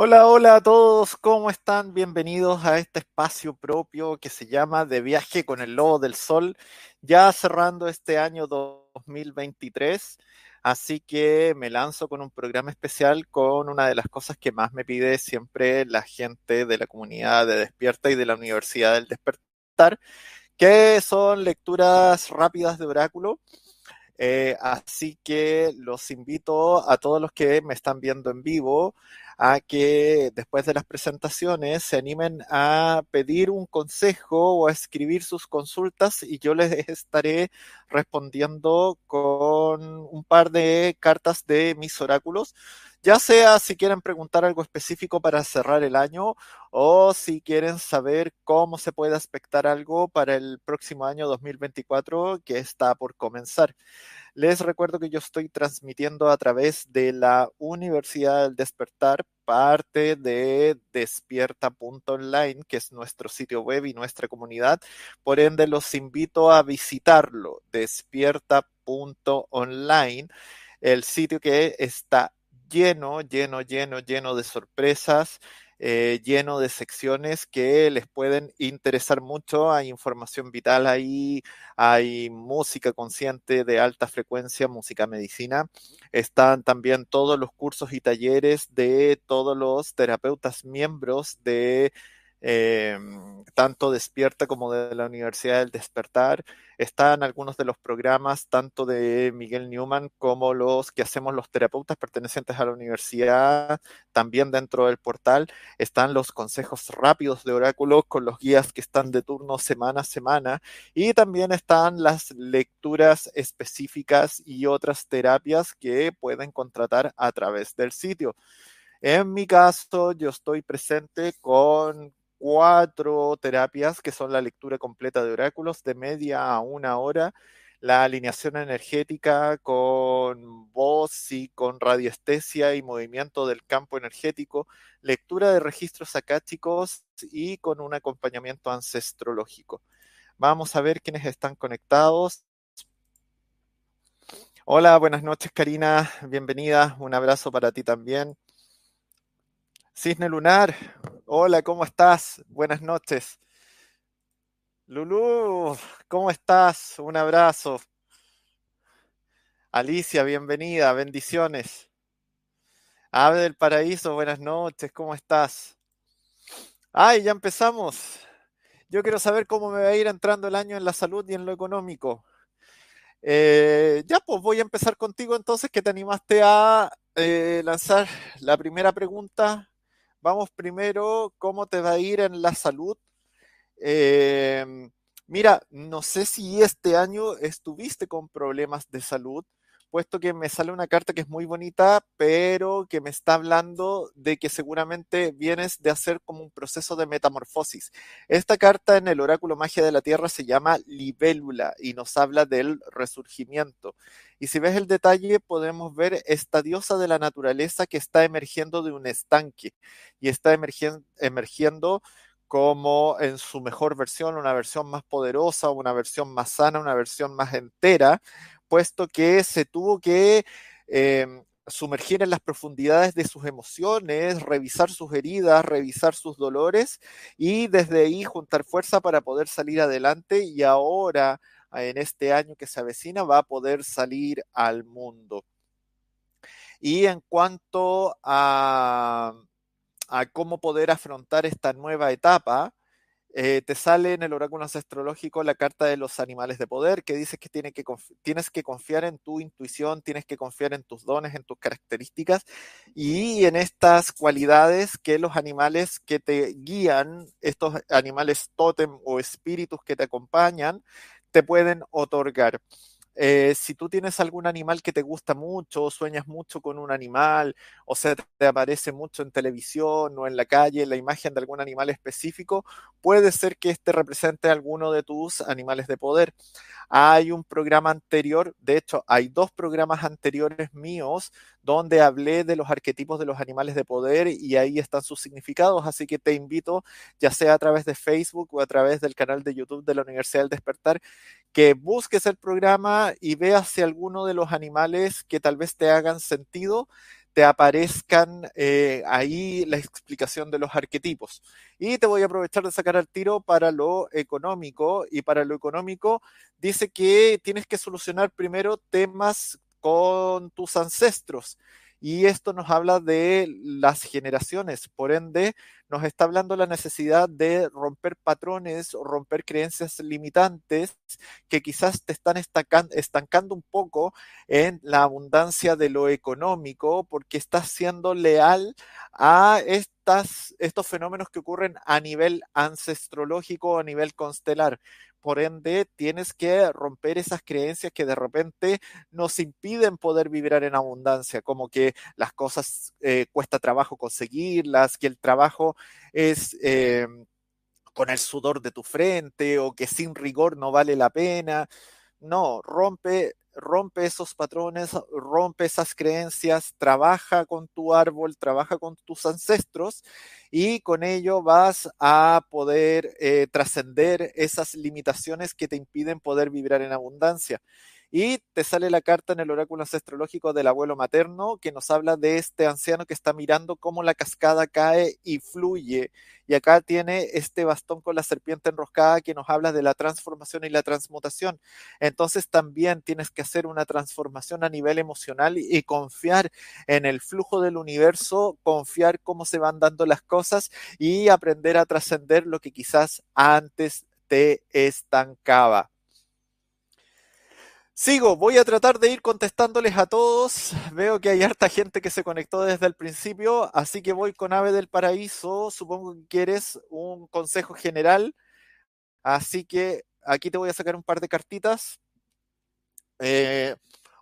Hola, hola a todos, ¿cómo están? Bienvenidos a este espacio propio que se llama De viaje con el lobo del sol, ya cerrando este año 2023. Así que me lanzo con un programa especial con una de las cosas que más me pide siempre la gente de la comunidad de Despierta y de la Universidad del Despertar, que son lecturas rápidas de oráculo. Eh, así que los invito a todos los que me están viendo en vivo a que después de las presentaciones se animen a pedir un consejo o a escribir sus consultas y yo les estaré respondiendo con un par de cartas de mis oráculos ya sea si quieren preguntar algo específico para cerrar el año o si quieren saber cómo se puede aspectar algo para el próximo año 2024 que está por comenzar. Les recuerdo que yo estoy transmitiendo a través de la Universidad del Despertar, parte de despierta.online, que es nuestro sitio web y nuestra comunidad. Por ende, los invito a visitarlo, despierta.online, el sitio que está lleno, lleno, lleno, lleno de sorpresas, eh, lleno de secciones que les pueden interesar mucho. Hay información vital ahí, hay música consciente de alta frecuencia, música medicina. Están también todos los cursos y talleres de todos los terapeutas miembros de Em, tanto Despierta como de la Universidad del Despertar. Están algunos de los programas, tanto de Miguel Newman como los que hacemos los terapeutas pertenecientes a la universidad, también dentro del portal. Están los consejos rápidos de oráculo con los guías que están de turno semana a semana. Y también están las lecturas específicas y otras terapias que pueden contratar a través del sitio. En mi caso, yo estoy presente con cuatro terapias que son la lectura completa de oráculos de media a una hora, la alineación energética con voz y con radiestesia y movimiento del campo energético, lectura de registros acáticos y con un acompañamiento ancestrológico. Vamos a ver quiénes están conectados. Hola, buenas noches Karina, bienvenida, un abrazo para ti también. Cisne Lunar, hola, ¿cómo estás? Buenas noches. Lulú, ¿cómo estás? Un abrazo. Alicia, bienvenida, bendiciones. Ave del Paraíso, buenas noches, ¿cómo estás? Ay, ya empezamos. Yo quiero saber cómo me va a ir entrando el año en la salud y en lo económico. Eh, ya, pues voy a empezar contigo entonces, que te animaste a eh, lanzar la primera pregunta. Vamos primero, ¿cómo te va a ir en la salud? Eh, mira, no sé si este año estuviste con problemas de salud puesto que me sale una carta que es muy bonita, pero que me está hablando de que seguramente vienes de hacer como un proceso de metamorfosis. Esta carta en el oráculo magia de la Tierra se llama libélula y nos habla del resurgimiento. Y si ves el detalle, podemos ver esta diosa de la naturaleza que está emergiendo de un estanque y está emergiendo, emergiendo como en su mejor versión, una versión más poderosa, una versión más sana, una versión más entera, puesto que se tuvo que em, sumergir en las profundidades de sus emociones, revisar sus heridas, revisar sus dolores y desde ahí juntar fuerza para poder salir adelante y ahora en este año que se avecina va a poder salir al mundo. Y en cuanto a cómo poder afrontar esta nueva etapa, eh, te sale en el oráculo astrológico la carta de los animales de poder que dice que, que tienes que confiar en tu intuición, tienes que confiar en tus dones, en tus características y en estas cualidades que los animales que te guían, estos animales tótem o espíritus que te acompañan, te pueden otorgar. Eh, si tú tienes algún animal que te gusta mucho, sueñas mucho con un animal, o sea, te aparece mucho en televisión o en la calle la imagen de algún animal específico, puede ser que este represente alguno de tus animales de poder. Hay un programa anterior, de hecho, hay dos programas anteriores míos donde hablé de los arquetipos de los animales de poder y ahí están sus significados, así que te invito, ya sea a través de Facebook o a través del canal de YouTube de la Universidad del Despertar, que busques el programa y veas si alguno de los animales que tal vez te hagan sentido te aparezcan eh, ahí la explicación de los arquetipos. Y te voy a aprovechar de sacar al tiro para lo económico. Y para lo económico dice que tienes que solucionar primero temas con tus ancestros y esto nos habla de las generaciones, por ende nos está hablando la necesidad de romper patrones o romper creencias limitantes que quizás te están estancando un poco en la abundancia de lo económico porque estás siendo leal a estas, estos fenómenos que ocurren a nivel ancestrológico, a nivel constelar. Por ende, tienes que romper esas creencias que de repente nos impiden poder vibrar en abundancia, como que las cosas eh, cuesta trabajo conseguirlas, que el trabajo es... Eh, con el sudor de tu frente o que sin rigor no vale la pena. No, rompe rompe esos patrones, rompe esas creencias, trabaja con tu árbol, trabaja con tus ancestros y con ello vas a poder eh, trascender esas limitaciones que te impiden poder vibrar en abundancia. Y te sale la carta en el oráculo astrológico del abuelo materno que nos habla de este anciano que está mirando cómo la cascada cae y fluye. Y acá tiene este bastón con la serpiente enroscada que nos habla de la transformación y la transmutación. Entonces también tienes que hacer una transformación a nivel emocional y confiar en el flujo del universo, confiar cómo se van dando las cosas y aprender a trascender lo que quizás antes te estancaba. Sigo, voy a tratar de ir contestándoles a todos. Veo que hay harta gente que se conectó desde el principio, así que voy con Ave del Paraíso. Supongo que quieres un consejo general. Así que aquí te voy a sacar un par de cartitas. Eh,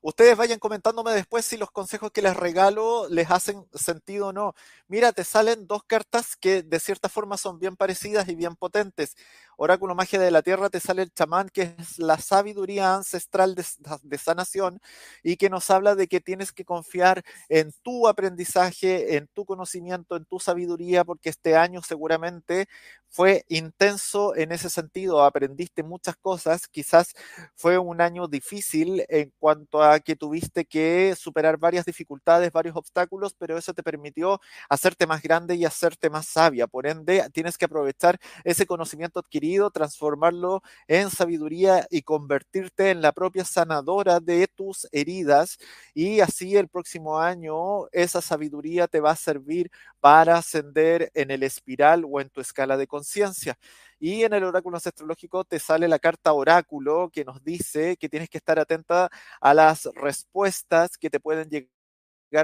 ustedes vayan comentándome después si los consejos que les regalo les hacen sentido o no. Mira, te salen dos cartas que de cierta forma son bien parecidas y bien potentes. Oráculo Magia de la Tierra te sale el chamán, que es la sabiduría ancestral de, sanación y que nos habla de que tienes que confiar en tu aprendizaje, en tu conocimiento, en tu sabiduría, porque este año seguramente fue intenso en ese sentido, aprendiste muchas cosas, quizás fue un año difícil en cuanto a que tuviste que superar varias dificultades, varios obstáculos, pero eso te permitió hacerte más grande y hacerte más sabia. Por ende, tienes que aprovechar ese conocimiento adquirido transformarlo en sabiduría y convertirte en la propia sanadora de tus heridas y así el próximo año esa sabiduría te va a servir para ascender en el espiral o en tu escala de conciencia. Y en el oráculo astrológico te sale la carta oráculo que nos dice que tienes que estar atenta a las respuestas que te pueden llegar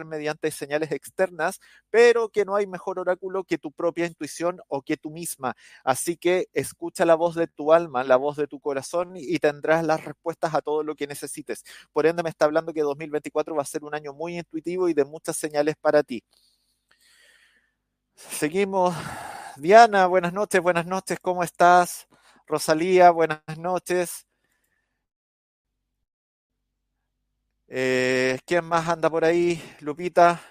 mediante señales externas, pero que no hay mejor oráculo que tu propia intuición o que tú misma. Así que escucha la voz de tu alma, la voz de tu corazón y tendrás las respuestas a todo lo que necesites. Por ende, me está hablando que 2024 va a ser un año muy intuitivo y de muchas señales para ti. Seguimos. Diana, buenas noches, buenas noches, ¿cómo estás? Rosalía, buenas noches. Eh, ¿Quién más anda por ahí? Lupita.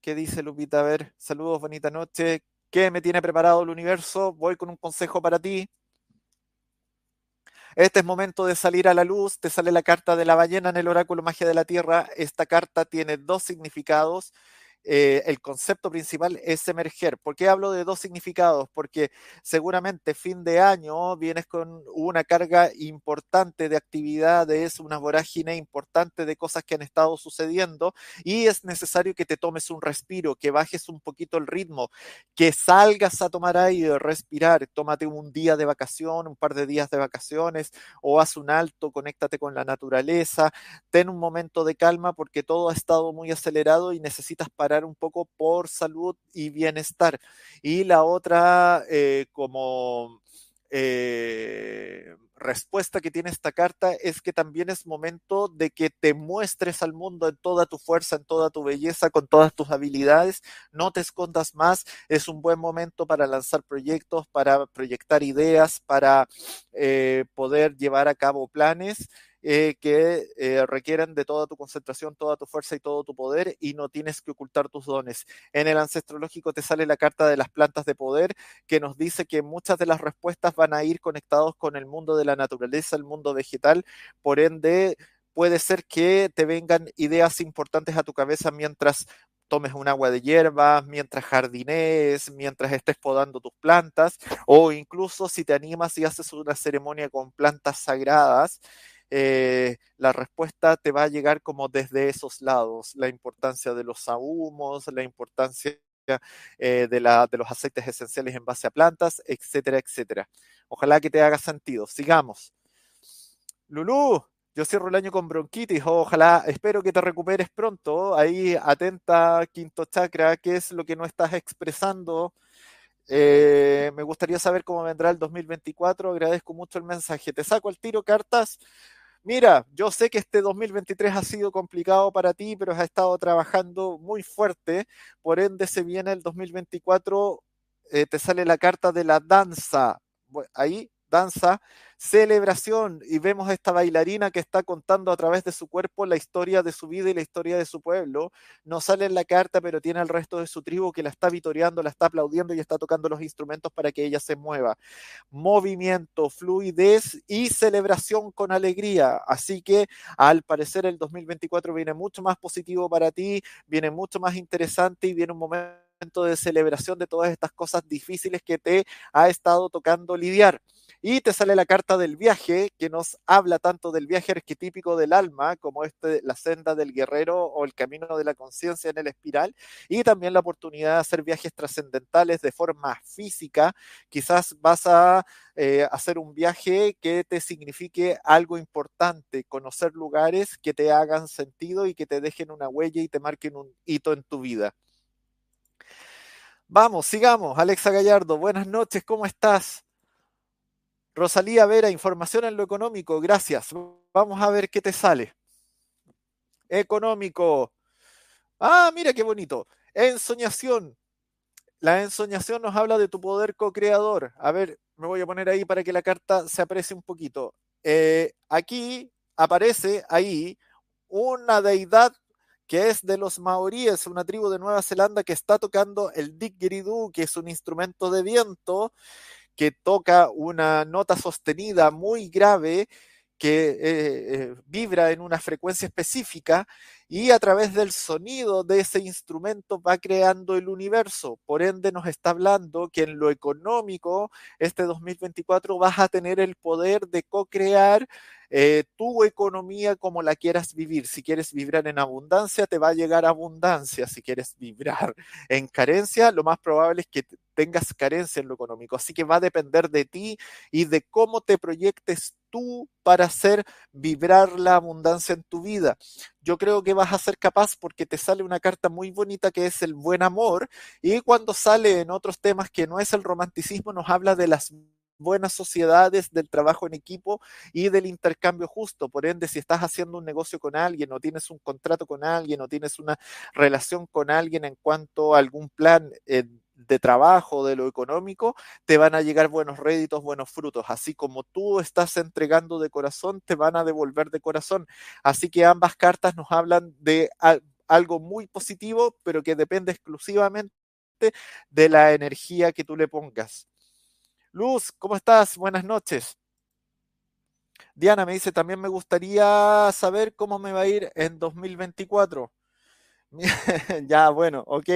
¿Qué dice Lupita? A ver, saludos, bonita noche. ¿Qué me tiene preparado el universo? Voy con un consejo para ti. Este es momento de salir a la luz. Te sale la carta de la ballena en el oráculo magia de la tierra. Esta carta tiene dos significados. Eh, el concepto principal es emerger. ¿Por qué hablo de dos significados? Porque seguramente fin de año vienes con una carga importante de actividades, una vorágine importante de cosas que han estado sucediendo y es necesario que te tomes un respiro, que bajes un poquito el ritmo, que salgas a tomar aire, respirar, tómate un día de vacación, un par de días de vacaciones o haz un alto, conéctate con la naturaleza, ten un momento de calma porque todo ha estado muy acelerado y necesitas parar un poco por salud y bienestar. Y la otra, eh, como eh, respuesta que tiene esta carta es que también es momento de que te muestres al mundo en toda tu fuerza, en toda tu belleza, con todas tus habilidades, no te escondas más, es un buen momento para lanzar proyectos, para proyectar ideas, para eh, poder llevar a cabo planes eh, que eh, requieren de toda tu concentración, toda tu fuerza y todo tu poder y no tienes que ocultar tus dones. En el ancestrológico te sale la carta de las plantas de poder que nos dice que muchas de las respuestas van a ir conectados con el mundo de la naturaleza, el mundo vegetal, por ende puede ser que te vengan ideas importantes a tu cabeza mientras tomes un agua de hierba, mientras jardinees, mientras estés podando tus plantas, o incluso si te animas y haces una ceremonia con plantas sagradas, eh, la respuesta te va a llegar como desde esos lados, la importancia de los ahumos, la importancia eh, de, los aceites esenciales en base a plantas, etcétera, etcétera. Ojalá que te haga sentido. Sigamos. Lulú, yo cierro el año con bronquitis. Ojalá, espero que te recuperes pronto. Ahí, atenta, quinto chakra, qué es lo que no estás expresando. Eh, me gustaría saber cómo vendrá el 2024. Agradezco mucho el mensaje. Te saco el tiro cartas mira, yo sé que este 2023 ha sido complicado para ti, pero has estado trabajando muy fuerte, por ende se viene el 2024, eh, te sale la carta de la danza. Ahí danza, celebración, y vemos a esta bailarina que está contando a través de su cuerpo la historia de su vida y la historia de su pueblo. No sale en la carta, pero tiene al resto de su tribu que la está vitoreando, la está aplaudiendo y está tocando los instrumentos para que ella se mueva. Movimiento, fluidez y celebración con alegría. Así que al parecer el 2024 viene mucho más positivo para ti, viene mucho más interesante y viene un momento de celebración de todas estas cosas difíciles que te ha estado tocando lidiar. Y te sale la carta del viaje, que nos habla tanto del viaje arquetípico del alma, como este, la senda del guerrero o el camino de la conciencia en el espiral, y también la oportunidad de hacer viajes trascendentales de forma física. Quizás vas a eh, hacer un viaje que te signifique algo importante, conocer lugares que te hagan sentido y que te dejen una huella y te marquen un hito en tu vida. Vamos, sigamos. Alexa Gallardo, buenas noches, ¿cómo estás? Rosalía Vera, información en lo económico, gracias. Vamos a ver qué te sale. Económico. Ah, mira qué bonito. Ensoñación. La ensoñación nos habla de tu poder co-creador. A ver, me voy a poner ahí para que la carta se aprecie un poquito. Eh, aquí aparece ahí una deidad que es de los maoríes, una tribu de Nueva Zelanda que está tocando el didgeridoo, que es un instrumento de viento, que toca una nota sostenida muy grave que eh, eh, vibra en una frecuencia específica y a través del sonido de ese instrumento va creando el universo. Por ende nos está hablando que en lo económico, este 2024 vas a tener el poder de co-crear eh, tu economía como la quieras vivir. Si quieres vibrar en abundancia, te va a llegar abundancia. Si quieres vibrar en carencia, lo más probable es que tengas carencia en lo económico. Así que va a depender de ti y de cómo te proyectes para hacer vibrar la abundancia en tu vida. Yo creo que vas a ser capaz porque te sale una carta muy bonita que es el buen amor y cuando sale en otros temas que no es el romanticismo nos habla de las buenas sociedades, del trabajo en equipo y del intercambio justo. Por ende, si estás haciendo un negocio con alguien o tienes un contrato con alguien o tienes una relación con alguien en cuanto a algún plan eh, de trabajo, de lo económico, te van a llegar buenos réditos, buenos frutos. Así como tú estás entregando de corazón, te van a devolver de corazón. Así que ambas cartas nos hablan de algo muy positivo, pero que depende exclusivamente de la energía que tú le pongas. Luz, ¿cómo estás? Buenas noches. Diana me dice, también me gustaría saber cómo me va a ir en 2024. ya, bueno, ok.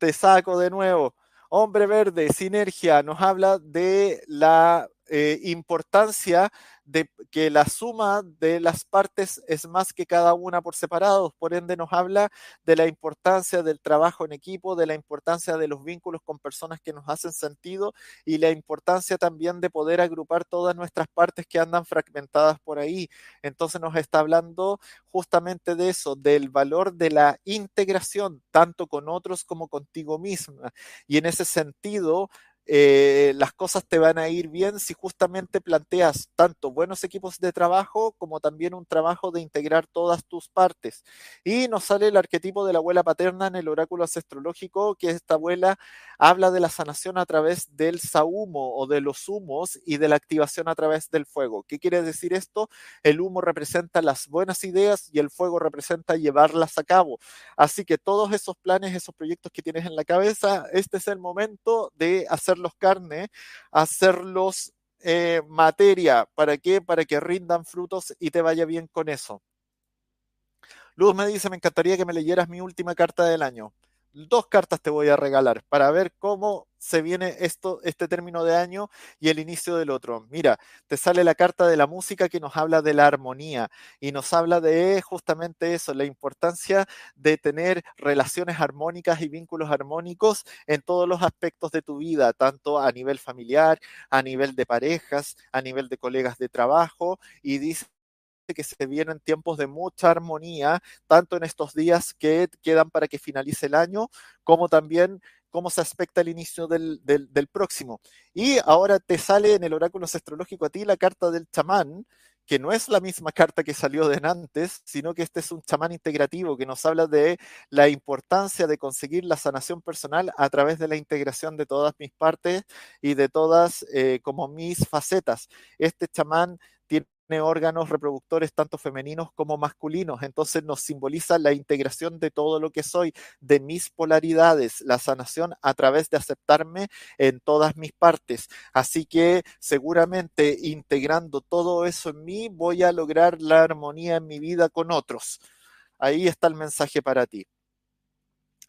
Te saco de nuevo. Hombre Verde, Sinergia, nos habla de la eh, importancia de que la suma de las partes es más que cada una por separado. Por ende, nos habla de la importancia del trabajo en equipo, de la importancia de los vínculos con personas que nos hacen sentido y la importancia también de poder agrupar todas nuestras partes que andan fragmentadas por ahí. Entonces nos está hablando justamente de eso, del valor de la integración, tanto con otros como contigo misma. Y en ese sentido, eh, las cosas te van a ir bien si justamente planteas tanto buenos equipos de trabajo como también un trabajo de integrar todas tus partes. Y nos sale el arquetipo de la abuela paterna en el oráculo astrológico, que esta abuela habla de la sanación a través del sahumo o de los humos y de la activación a través del fuego. ¿Qué quiere decir esto? El humo representa las buenas ideas y el fuego representa llevarlas a cabo. Así que todos esos planes, esos proyectos que tienes en la cabeza, este es el momento de hacer los carne, hacerlos eh, materia. ¿Para qué? Para que rindan frutos y te vaya bien con eso. Luz me dice, me encantaría que me leyeras mi última carta del año dos cartas te voy a regalar para ver cómo se viene esto, este término de año y el inicio del otro. Mira, te sale la carta de la música que nos habla de la armonía y nos habla de justamente eso, la importancia de tener relaciones armónicas y vínculos armónicos en todos los aspectos de tu vida, tanto a nivel familiar, a nivel de parejas, a nivel de colegas de trabajo y dice que se vienen tiempos de mucha armonía, tanto en estos días que quedan para que finalice el año, como también cómo se aspecta el inicio del, del, próximo. Y ahora te sale en el oráculo astrológico a ti la carta del chamán, que no es la misma carta que salió de antes, sino que este es un chamán integrativo que nos habla de la importancia de conseguir la sanación personal a través de la integración de todas mis partes y de todas eh, como mis facetas. Este chamán órganos reproductores tanto femeninos como masculinos. Entonces nos simboliza la integración de todo lo que soy, de mis polaridades, la sanación a través de aceptarme en todas mis partes. Así que seguramente integrando todo eso en mí voy a lograr la armonía en mi vida con otros. Ahí está el mensaje para ti.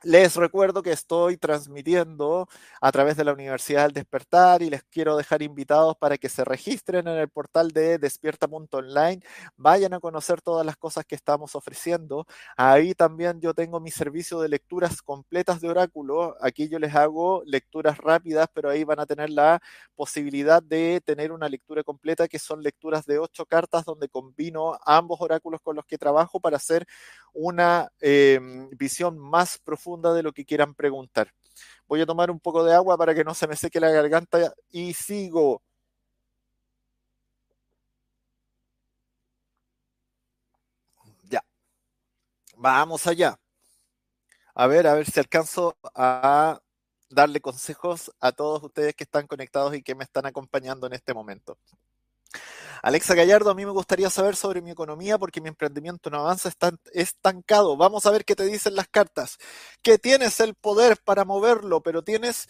Les recuerdo que estoy transmitiendo a través de la Universidad del Despertar y les quiero dejar invitados para que se registren en el portal de despierta.online, vayan a conocer todas las cosas que estamos ofreciendo. Ahí también yo tengo mi servicio de lecturas completas de oráculo. Aquí yo les hago lecturas rápidas, pero ahí van a tener la posibilidad de tener una lectura completa que son lecturas de ocho cartas donde combino ambos oráculos con los que trabajo para hacer una em, visión más profunda de lo que quieran preguntar. Voy a tomar un poco de agua para que no se me seque la garganta y sigo. Ya. Vamos allá. A ver, a ver si alcanzo a darle consejos a todos ustedes que están conectados y que me están acompañando en este momento. Alexa Gallardo, a mí me gustaría saber sobre mi economía porque mi emprendimiento no avanza, está estancado. Vamos a ver qué te dicen las cartas. Que tienes el poder para moverlo, pero tienes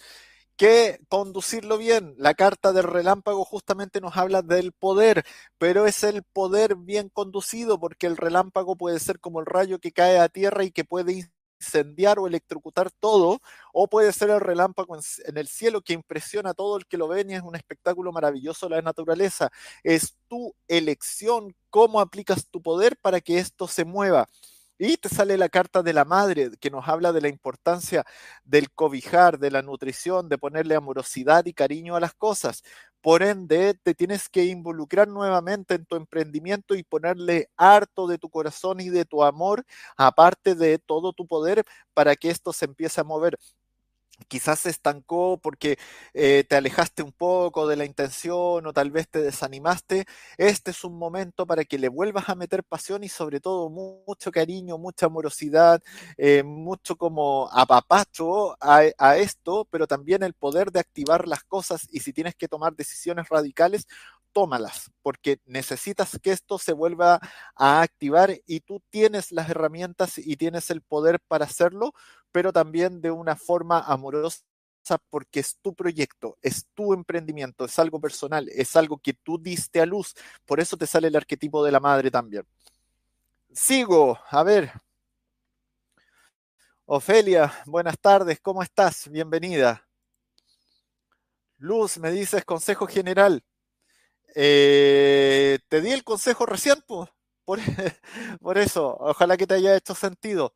que conducirlo bien. La carta del relámpago justamente nos habla del poder, pero es el poder bien conducido porque el relámpago puede ser como el rayo que cae a tierra y que puede incendiar o electrocutar todo, o puede ser el relámpago en, el cielo que impresiona a todo el que lo ve y es un espectáculo maravilloso de la naturaleza. Es tu elección cómo aplicas tu poder para que esto se mueva. Y te sale la carta de la madre que nos habla de la importancia del cobijar, de la nutrición, de ponerle amorosidad y cariño a las cosas. Por ende, te tienes que involucrar nuevamente en tu emprendimiento y ponerle harto de tu corazón y de tu amor, aparte de todo tu poder, para que esto se empiece a mover quizás se estancó porque eh, te alejaste un poco de la intención o tal vez te desanimaste, este es un momento para que le vuelvas a meter pasión y sobre todo mucho cariño, mucha amorosidad, eh, mucho como apapacho a, a esto, pero también el poder de activar las cosas y si tienes que tomar decisiones radicales, tómalas, porque necesitas que esto se vuelva a activar y tú tienes las herramientas y tienes el poder para hacerlo, pero también de una forma amorosa porque es tu proyecto, es tu emprendimiento, es algo personal, es algo que tú diste a luz. Por eso te sale el arquetipo de la madre también. Sigo, a ver. Ofelia, buenas tardes, ¿cómo estás? Bienvenida. Luz, me dices consejo general. Eh, te di el consejo recién. Por, por, eso, ojalá que te haya hecho sentido.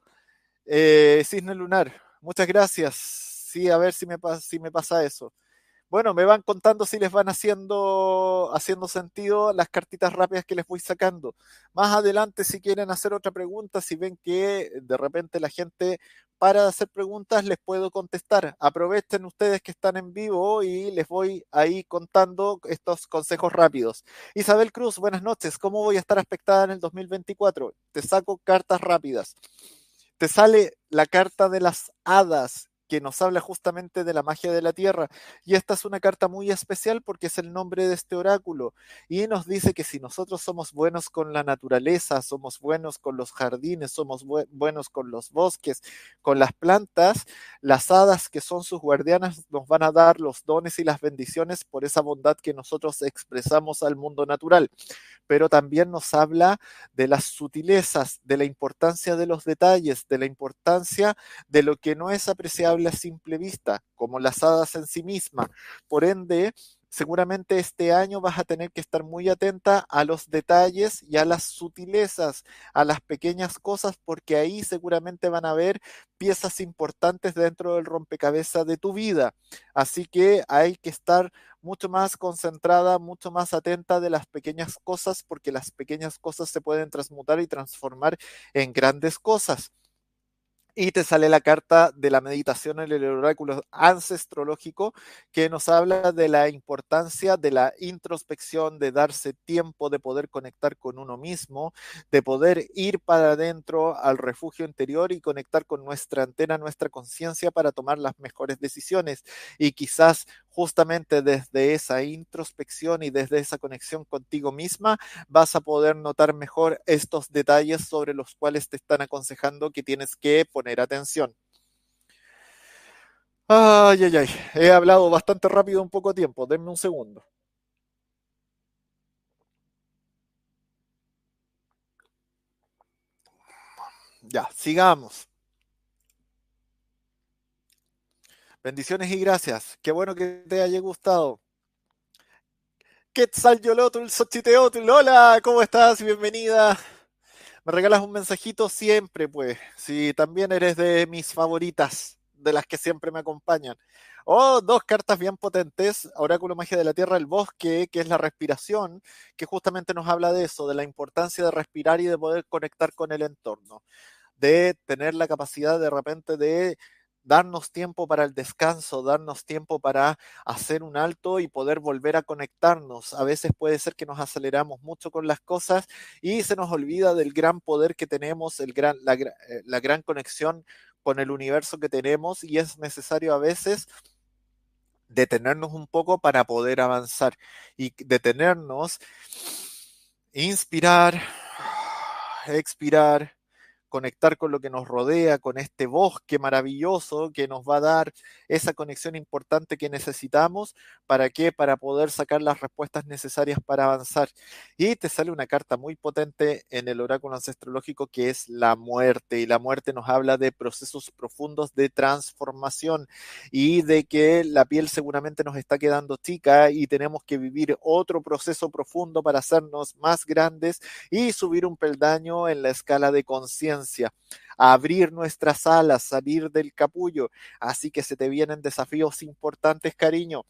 Eh, Cisne Lunar, muchas gracias. Sí, a ver si me, si me pasa eso. Bueno, me van contando si les van haciendo, haciendo sentido las cartitas rápidas que les voy sacando. Más adelante, si quieren hacer otra pregunta, si ven que de repente la gente para hacer preguntas, les puedo contestar. Aprovechen ustedes que están en vivo y les voy ahí contando estos consejos rápidos. Isabel Cruz, buenas noches. ¿Cómo voy a estar aspectada en el 2024? Te saco cartas rápidas. Te sale la carta de las hadas que nos habla justamente de la magia de la tierra. Y esta es una carta muy especial porque es el nombre de este oráculo. Y nos dice que si nosotros somos buenos con la naturaleza, somos buenos con los jardines, somos buenos con los bosques, con las plantas, las hadas que son sus guardianas nos van a dar los dones y las bendiciones por esa bondad que nosotros expresamos al mundo natural. Pero también nos habla de las sutilezas, de la importancia de los detalles, de la importancia de lo que no es apreciable a simple vista, como las hadas en sí misma. Por ende, seguramente este año vas a tener que estar muy atenta a los detalles y a las sutilezas, a las pequeñas cosas, porque ahí seguramente van a haber piezas importantes dentro del rompecabezas de tu vida. Así que hay que estar mucho más concentrada, mucho más atenta de las pequeñas cosas, porque las pequeñas cosas se pueden transmutar y transformar en grandes cosas y te sale la carta de la meditación en el oráculo ancestrológico que nos habla de la importancia de la introspección, de darse tiempo, de poder conectar con uno mismo, de poder ir para adentro al refugio interior y conectar con nuestra antena, nuestra conciencia para tomar las mejores decisiones. Y quizás justamente desde esa introspección y desde esa conexión contigo misma vas a poder notar mejor estos detalles sobre los cuales te están aconsejando que tienes que poner atención. Ay, ay, ay. He hablado bastante rápido en poco tiempo. Denme un segundo. Ya, sigamos. Bendiciones y gracias. Qué bueno que te haya gustado. Quetzal Yolotl, Xochiteotl. Hola, ¿cómo estás? Bienvenida. Me regalas un mensajito siempre, pues. Si también eres de mis favoritas, de las que siempre me acompañan. Oh, dos cartas bien potentes. Oráculo Magia de la Tierra, el bosque, que es la respiración, que justamente nos habla de eso, de la importancia de respirar y de poder conectar con el entorno. De tener la capacidad de repente de darnos tiempo para el descanso, darnos tiempo para hacer un alto y poder volver a conectarnos. A veces puede ser que nos aceleramos mucho con las cosas y se nos olvida del gran poder que tenemos, el gran, la, eh, la gran conexión con el universo que tenemos y es necesario a veces detenernos un poco para poder avanzar y detenernos, inspirar, expirar, conectar con lo que nos rodea, con este bosque maravilloso que nos va a dar esa conexión importante que necesitamos. ¿Para qué? Para poder sacar las respuestas necesarias para avanzar. Y te sale una carta muy potente en el oráculo ancestrológico que es la muerte. Y la muerte nos habla de procesos profundos de transformación y de que la piel seguramente nos está quedando chica y tenemos que vivir otro proceso profundo para hacernos más grandes y subir un peldaño en la escala de conciencia, abrir nuestras alas, salir del capullo. Así que se te vienen desafíos importantes, cariño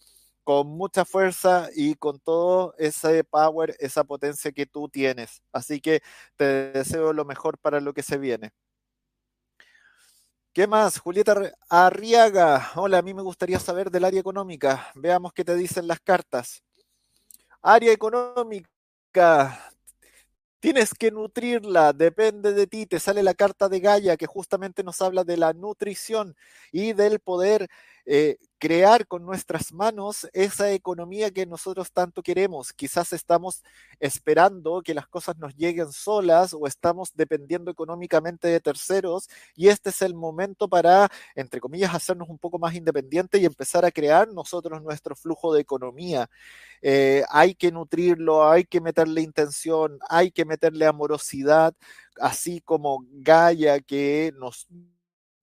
con mucha fuerza y con todo ese power, esa potencia que tú tienes. Así que te deseo lo mejor para lo que se viene. ¿Qué más? Julieta Arriaga. Hola, a mí me gustaría saber del área económica. Veamos qué te dicen las cartas. Área económica. Tienes que nutrirla, depende de ti. Te sale la carta de Gaia que justamente nos habla de la nutrición y del poder eh, crear con nuestras manos esa economía que nosotros tanto queremos. Quizás estamos esperando que las cosas nos lleguen solas o estamos dependiendo económicamente de terceros y este es el momento para, entre comillas, hacernos un poco más independientes y empezar a crear nosotros nuestro flujo de economía. Eh, hay que nutrirlo, hay que meterle intención, hay que meterle amorosidad, así como Gaia que nos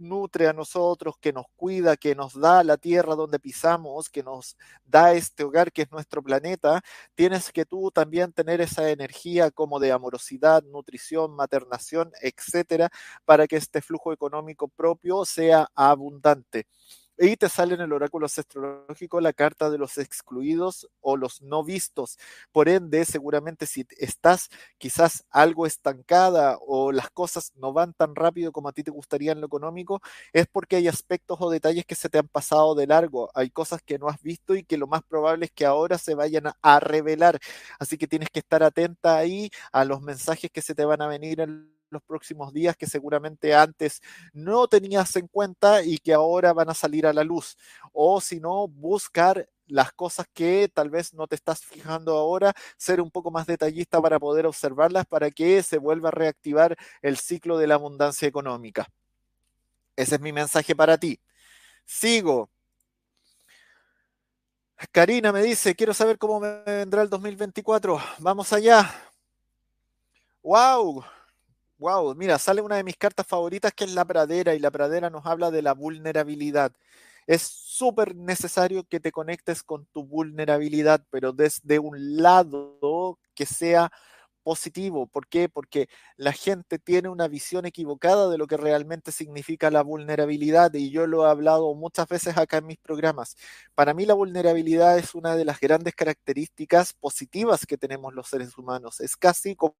nutre a nosotros, que nos cuida, que nos da la tierra donde pisamos, que nos da este hogar que es nuestro planeta, tienes que tú también tener esa energía como de amorosidad, nutrición, maternación, etcétera, para que este flujo económico propio sea abundante. Y te sale en el oráculo astrológico la carta de los excluidos o los no vistos. Por ende, seguramente si estás quizás algo estancada o las cosas no van tan rápido como a ti te gustaría en lo económico, es porque hay aspectos o detalles que se te han pasado de largo. Hay cosas que no has visto y que lo más probable es que ahora se vayan a, revelar. Así que tienes que estar atenta ahí a los mensajes que se te van a venir en los próximos días que seguramente antes no tenías en cuenta y que ahora van a salir a la luz. O si no, buscar las cosas que tal vez no te estás fijando ahora, ser un poco más detallista para poder observarlas para que se vuelva a reactivar el ciclo de la abundancia económica. Ese es mi mensaje para ti. Sigo. Karina me dice, quiero saber cómo me vendrá el 2024. Vamos allá. ¡Wow! Wow, mira, sale una de mis cartas favoritas que es la pradera y la pradera nos habla de la vulnerabilidad. Es súper necesario que te conectes con tu vulnerabilidad, pero desde un lado que sea positivo. ¿Por qué? Porque la gente tiene una visión equivocada de lo que realmente significa la vulnerabilidad y yo lo he hablado muchas veces acá en mis programas. Para mí la vulnerabilidad es una de las grandes características positivas que tenemos los seres humanos. Es casi como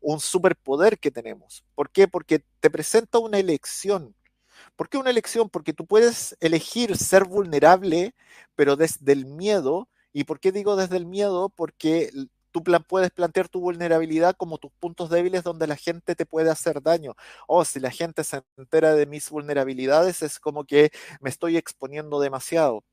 un superpoder que tenemos. ¿Por qué? Porque te presenta una elección. ¿Por qué una elección? Porque tú puedes elegir ser vulnerable, pero desde el miedo. ¿Y por qué digo desde el miedo? Porque tú puedes plantear tu vulnerabilidad como tus puntos débiles donde la gente te puede hacer daño. O si la gente se entera de mis vulnerabilidades, es como que me estoy exponiendo demasiado.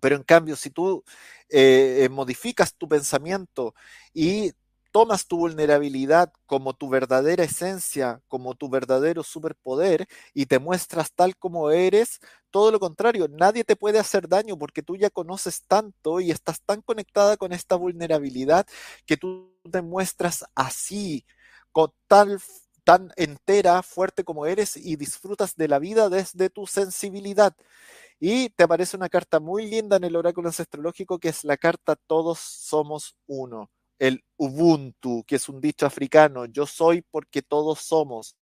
Pero en cambio, si tú eh, modificas tu pensamiento y tomas tu vulnerabilidad como tu verdadera esencia, como tu verdadero superpoder y te muestras tal como eres, todo lo contrario, nadie te puede hacer daño porque tú ya conoces tanto y estás tan conectada con esta vulnerabilidad que tú te muestras así, con tal tan entera, fuerte como eres y disfrutas de la vida desde tu sensibilidad. Y te aparece una carta muy linda en el oráculo astrológico que es la carta Todos somos uno el Ubuntu, que es un dicho africano, yo soy porque todos somos.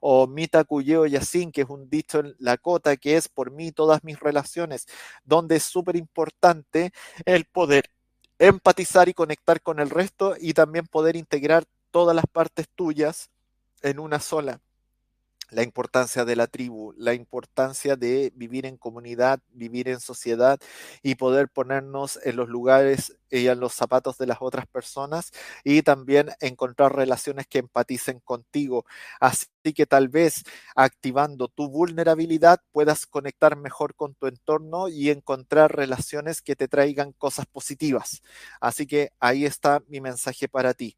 O Mita Cuyeo Yasin, que es un dicho en Lakota, que es por mí todas mis relaciones, donde es súper importante el poder empatizar y conectar con el resto y también poder integrar todas las partes tuyas en una sola la importancia de la tribu, la importancia de vivir en comunidad, vivir en sociedad y poder ponernos en los lugares y en los zapatos de las otras personas y también encontrar relaciones que empaticen contigo. Así que tal vez activando tu vulnerabilidad puedas conectar mejor con tu entorno y encontrar relaciones que te traigan cosas positivas. Así que ahí está mi mensaje para ti.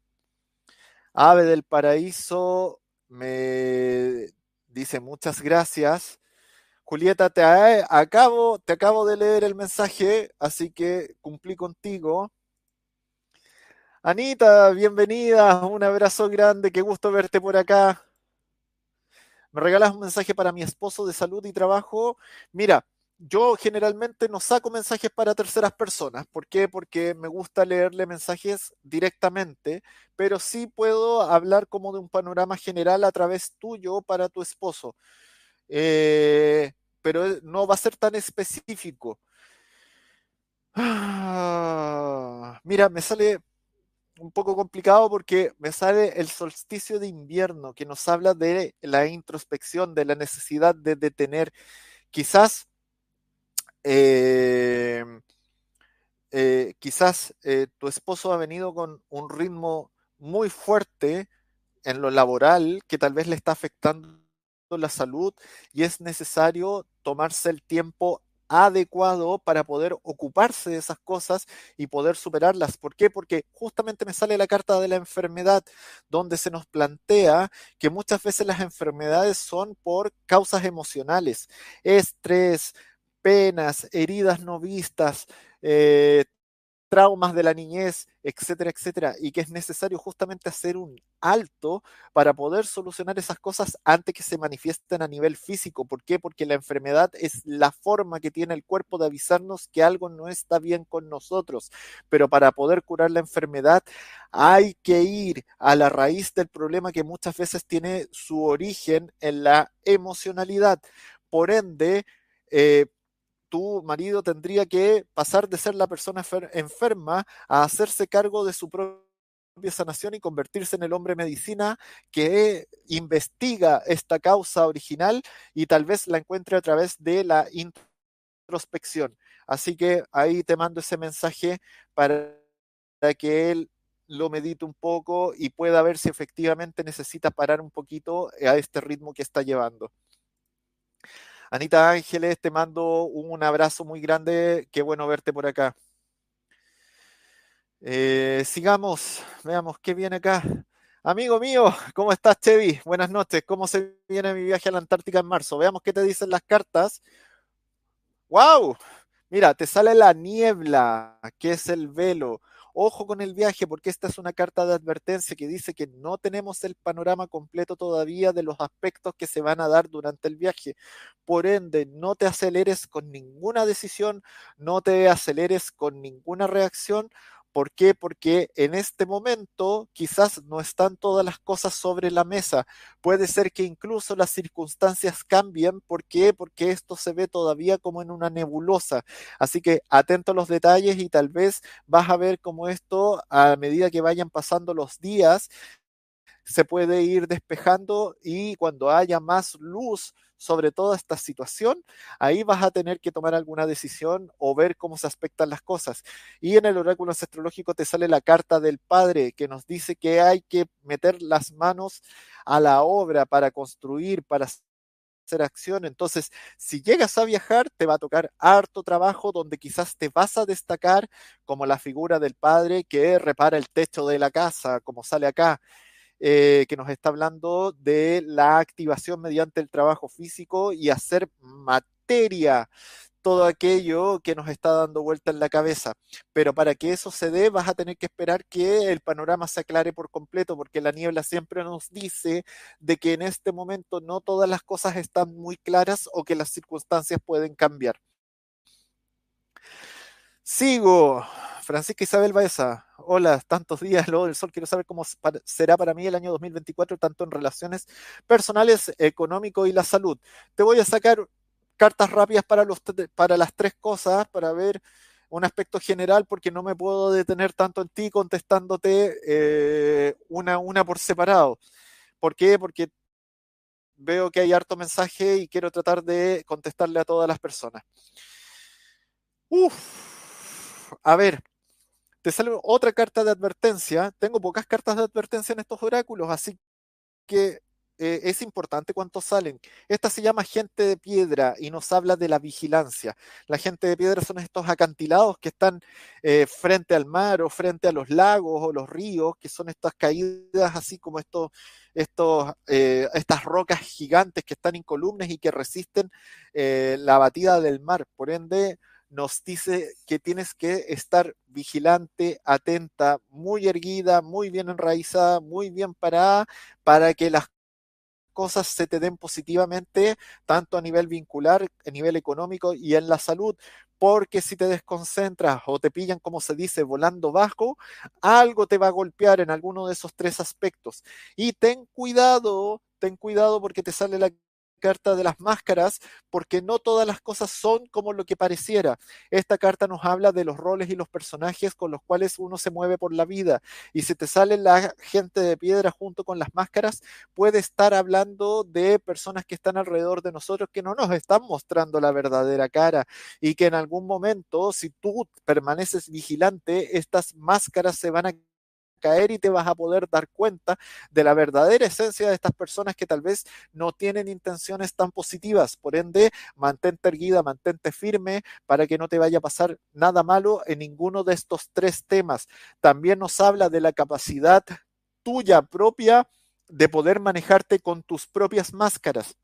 Ave del paraíso me dice muchas gracias. Julieta, te acabo, te acabo de leer el mensaje, así que cumplí contigo. Anita, bienvenida, un abrazo grande, qué gusto verte por acá. ¿Me regalas un mensaje para mi esposo de salud y trabajo? Mira, yo generalmente no saco mensajes para terceras personas. ¿Por qué? Porque me gusta leerle mensajes directamente, pero sí puedo hablar como de un panorama general a través tuyo para tu esposo. Eh, pero no va a ser tan específico. Ah, mira, me sale un poco complicado porque me sale el solsticio de invierno que nos habla de la introspección, de la necesidad de detener. Quizás, eh, eh, quizás eh, tu esposo ha venido con un ritmo muy fuerte en lo laboral que tal vez le está afectando la salud y es necesario tomarse el tiempo adecuado para poder ocuparse de esas cosas y poder superarlas. ¿Por qué? Porque justamente me sale la carta de la enfermedad, donde se nos plantea que muchas veces las enfermedades son por causas emocionales, estrés, penas, heridas no vistas, eh, traumas de la niñez, etcétera, etcétera, y que es necesario justamente hacer un alto para poder solucionar esas cosas antes que se manifiesten a nivel físico. ¿Por qué? Porque la enfermedad es la forma que tiene el cuerpo de avisarnos que algo no está bien con nosotros. Pero para poder curar la enfermedad hay que ir a la raíz del problema que muchas veces tiene su origen en la emocionalidad. Por ende, eh, tu marido tendría que pasar de ser la persona enferma a hacerse cargo de su propia sanación y convertirse en el hombre medicina que investiga esta causa original y tal vez la encuentre a través de la introspección. Así que ahí te mando ese mensaje para que él lo medite un poco y pueda ver si efectivamente necesita parar un poquito a este ritmo que está llevando. Anita Ángeles, te mando un abrazo muy grande. Qué bueno verte por acá. Eh, sigamos, veamos qué viene acá. Amigo mío, ¿cómo estás, Chevy? Buenas noches. ¿Cómo se viene mi viaje a la Antártica en marzo? Veamos qué te dicen las cartas. ¡Wow! Mira, te sale la niebla, que es el velo. Ojo con el viaje porque esta es una carta de advertencia que dice que no tenemos el panorama completo todavía de los aspectos que se van a dar durante el viaje. Por ende, no te aceleres con ninguna decisión, no te aceleres con ninguna reacción ¿Por qué? Porque en este momento quizás no están todas las cosas sobre la mesa. Puede ser que incluso las circunstancias cambien. ¿Por qué? Porque esto se ve todavía como en una nebulosa. Así que atento a los detalles y tal vez vas a ver cómo esto a medida que vayan pasando los días se puede ir despejando y cuando haya más luz sobre toda esta situación, ahí vas a tener que tomar alguna decisión o ver cómo se aspectan las cosas. Y en el oráculo astrológico te sale la carta del Padre que nos dice que hay que meter las manos a la obra para construir, para hacer acción. Entonces, si llegas a viajar, te va a tocar harto trabajo donde quizás te vas a destacar como la figura del padre que repara el techo de la casa, como sale acá, eh, que nos está hablando de la activación mediante el trabajo físico y hacer materia todo aquello que nos está dando vuelta en la cabeza. Pero para que eso se dé, vas a tener que esperar que el panorama se aclare por completo, porque la niebla siempre nos dice de que en este momento no todas las cosas están muy claras o que las circunstancias pueden cambiar. Sigo. Francisca Isabel Baeza. Hola, tantos días, luego del sol. Quiero saber cómo será para mí el año 2024, tanto en relaciones personales, económico y la salud. Te voy a sacar cartas rápidas para, los, para las tres cosas, para ver un aspecto general, porque no me puedo detener tanto en ti contestándote eh, una, una por separado. ¿Por qué? Porque veo que hay harto mensaje y quiero tratar de contestarle a todas las personas. Uf a ver, te sale otra carta de advertencia. Tengo pocas cartas de advertencia en estos oráculos, así que eh, es importante cuántos salen. Esta se llama gente de piedra y nos habla de la vigilancia. La gente de piedra son estos acantilados que están eh, frente al mar o frente a los lagos o los ríos, que son estas caídas así como estos, estos, eh, estas rocas gigantes que están incolumnes y que resisten la batida del mar. Por ende, nos dice que tienes que estar vigilante, atenta, muy erguida, muy bien enraizada, muy bien parada, para que las cosas se te den positivamente, tanto a nivel vincular, a nivel económico y en la salud, porque si te desconcentras o te pillan, como se dice, volando bajo, algo te va a golpear en alguno de esos tres aspectos. Y ten cuidado, ten cuidado porque te sale la carta de las máscaras, porque no todas las cosas son como lo que pareciera. Esta carta nos habla de los roles y los personajes con los cuales uno se mueve por la vida. Y si te sale la gente de piedra junto con las máscaras, puede estar hablando de personas que están alrededor de nosotros que no nos están mostrando la verdadera cara y que en algún momento, si tú permaneces vigilante, estas máscaras se van a caer y te vas a poder dar cuenta de la verdadera esencia de estas personas que tal vez no tienen intenciones tan positivas. Por ende, mantente erguida, mantente firme para que no te vaya a pasar nada malo en ninguno de estos tres temas. También nos habla de la capacidad tuya propia de poder manejarte con tus propias máscaras.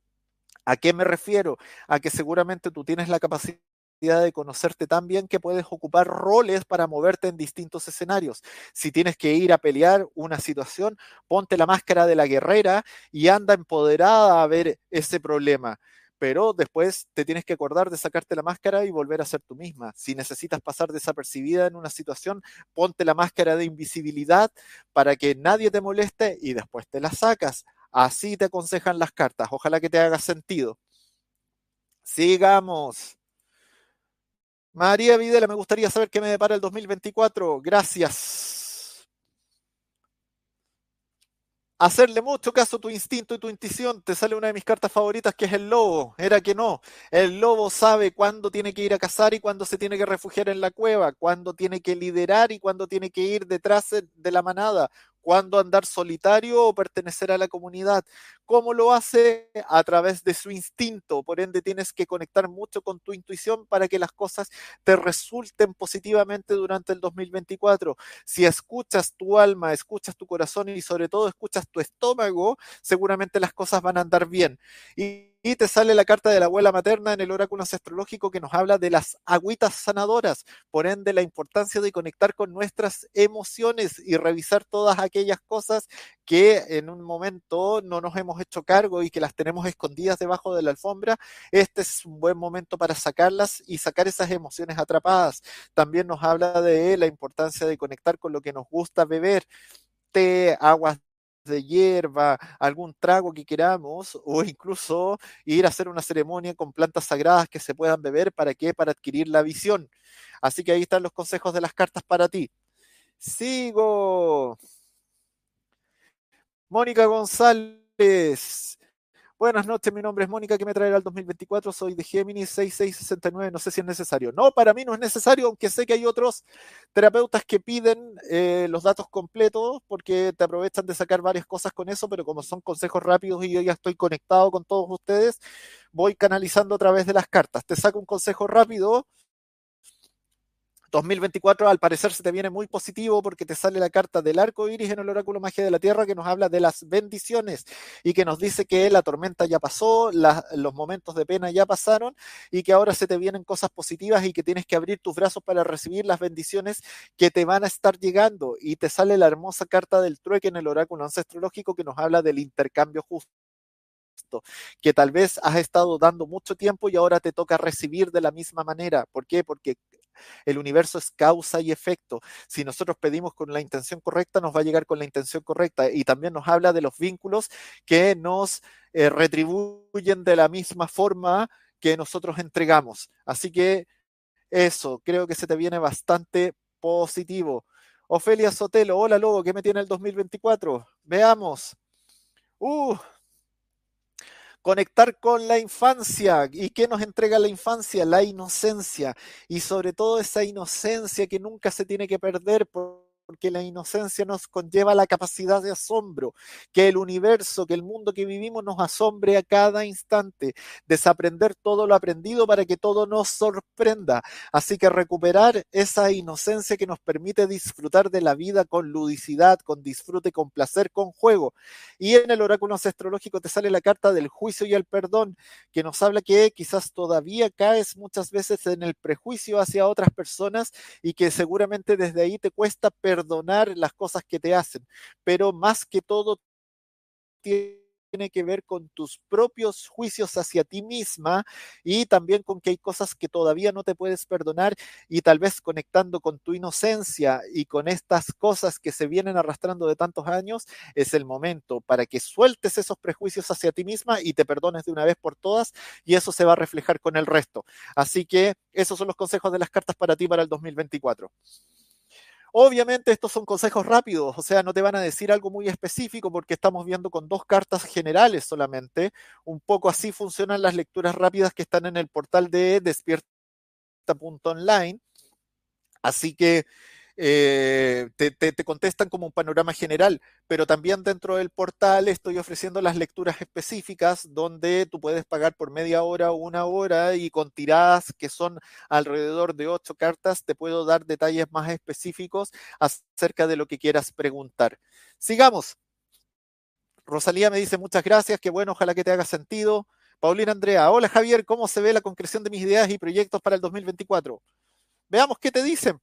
¿A qué me refiero? A que seguramente tú tienes la capacidad de conocerte tan bien que puedes ocupar roles para moverte en distintos escenarios. Si tienes que ir a pelear una situación, ponte la máscara de la guerrera y anda empoderada a ver ese problema pero después te tienes que acordar de sacarte la máscara y volver a ser tú misma. Si necesitas pasar desapercibida en una situación, ponte la máscara de invisibilidad para que nadie te moleste y después te la sacas. Así te aconsejan las cartas. Ojalá que te haga sentido. Sigamos. María Videla, me gustaría saber qué me depara el 2024. Gracias. Hacerle mucho caso a tu instinto y tu intuición. Te sale una de mis cartas favoritas que es el lobo. Era que no. El lobo sabe cuándo tiene que ir a cazar y cuándo se tiene que refugiar en la cueva, cuándo tiene que liderar y cuándo tiene que ir detrás de la manada cuándo andar solitario o pertenecer a la comunidad. ¿Cómo lo hace? A través de su instinto. Por ende, tienes que conectar mucho con tu intuición para que las cosas te resulten positivamente durante el 2024. Si escuchas tu alma, escuchas tu corazón y sobre todo escuchas tu estómago, seguramente las cosas van a andar bien. Y te sale la carta de la abuela materna en el oráculo astrológico que nos habla de las agüitas sanadoras, por ende la importancia de conectar con nuestras emociones y revisar todas aquellas cosas que en un momento no nos hemos hecho cargo y que las tenemos escondidas debajo de la alfombra. Este es un buen momento para sacarlas y sacar esas emociones atrapadas. También nos habla de la importancia de conectar con lo que nos gusta beber té, aguas de hierba, algún trago que queramos, o incluso ir a hacer una ceremonia con plantas sagradas que se puedan beber, ¿para qué? Para adquirir la visión. Así que ahí están los consejos de las cartas para ti. Sigo. Mónica González. Buenas noches, mi nombre es Mónica, ¿qué me traerá el 2024? Soy de Géminis 6669, no sé si es necesario. No, para mí no es necesario, aunque sé que hay otros terapeutas que piden eh, los datos completos porque te aprovechan de sacar varias cosas con eso, pero como son consejos rápidos y yo ya estoy conectado con todos ustedes, voy canalizando a través de las cartas. Te saco un consejo rápido 2024 al parecer se te viene muy positivo porque te sale la carta del arco iris en el oráculo magia de la tierra que nos habla de las bendiciones y que nos dice que la tormenta ya pasó, los momentos de pena ya pasaron y que ahora se te vienen cosas positivas y que tienes que abrir tus brazos para recibir las bendiciones que te van a estar llegando y te sale la hermosa carta del trueque en el oráculo ancestrológico que nos habla del intercambio justo que tal vez has estado dando mucho tiempo y ahora te toca recibir de la misma manera. ¿Por qué? Porque el universo es causa y efecto. Si nosotros pedimos con la intención correcta, nos va a llegar con la intención correcta. Y también nos habla de los vínculos que nos eh, retribuyen de la misma forma que nosotros entregamos. Así que eso, creo que se te viene bastante positivo. Ofelia Sotelo, hola Lobo, ¿qué me tiene el 2024? Veamos. Uh, conectar con la infancia. ¿Y qué nos entrega la infancia? La inocencia. Y sobre todo esa inocencia que nunca se tiene que perder. Por porque la inocencia nos conlleva la capacidad de asombro, que el universo, que el mundo que vivimos nos asombre a cada instante, desaprender todo lo aprendido para que todo nos sorprenda. Así que recuperar esa inocencia que nos permite disfrutar de la vida con ludicidad, con disfrute, con placer, con juego. Y en el oráculo astrológico te sale la carta del juicio y el perdón, que nos habla que quizás todavía caes muchas veces en el prejuicio hacia otras personas y que seguramente desde ahí te cuesta perdonar las cosas que te hacen. Pero más que todo, tiene que ver con tus propios juicios hacia ti misma y también con que hay cosas que todavía no te puedes perdonar y tal vez conectando con tu inocencia y con estas cosas que se vienen arrastrando de tantos años, es el momento para que sueltes esos prejuicios hacia ti misma y te perdones de una vez por todas y eso se va a reflejar con el resto. Así que esos son los consejos de las cartas para ti para el 2024. Obviamente estos son consejos rápidos, o sea, no te van a decir algo muy específico porque estamos viendo con dos cartas generales solamente. Un poco así funcionan las lecturas rápidas que están en el portal de despierta.online. Así que eh, te, contestan como un panorama general, pero también dentro del portal estoy ofreciendo las lecturas específicas donde tú puedes pagar por media hora o una hora y con tiradas que son alrededor de ocho cartas te puedo dar detalles más específicos acerca de lo que quieras preguntar. Sigamos. Rosalía me dice muchas gracias, qué bueno, ojalá que te haga sentido. Paulina Andrea, hola Javier, ¿cómo se ve la concreción de mis ideas y proyectos para el 2024? Veamos qué te dicen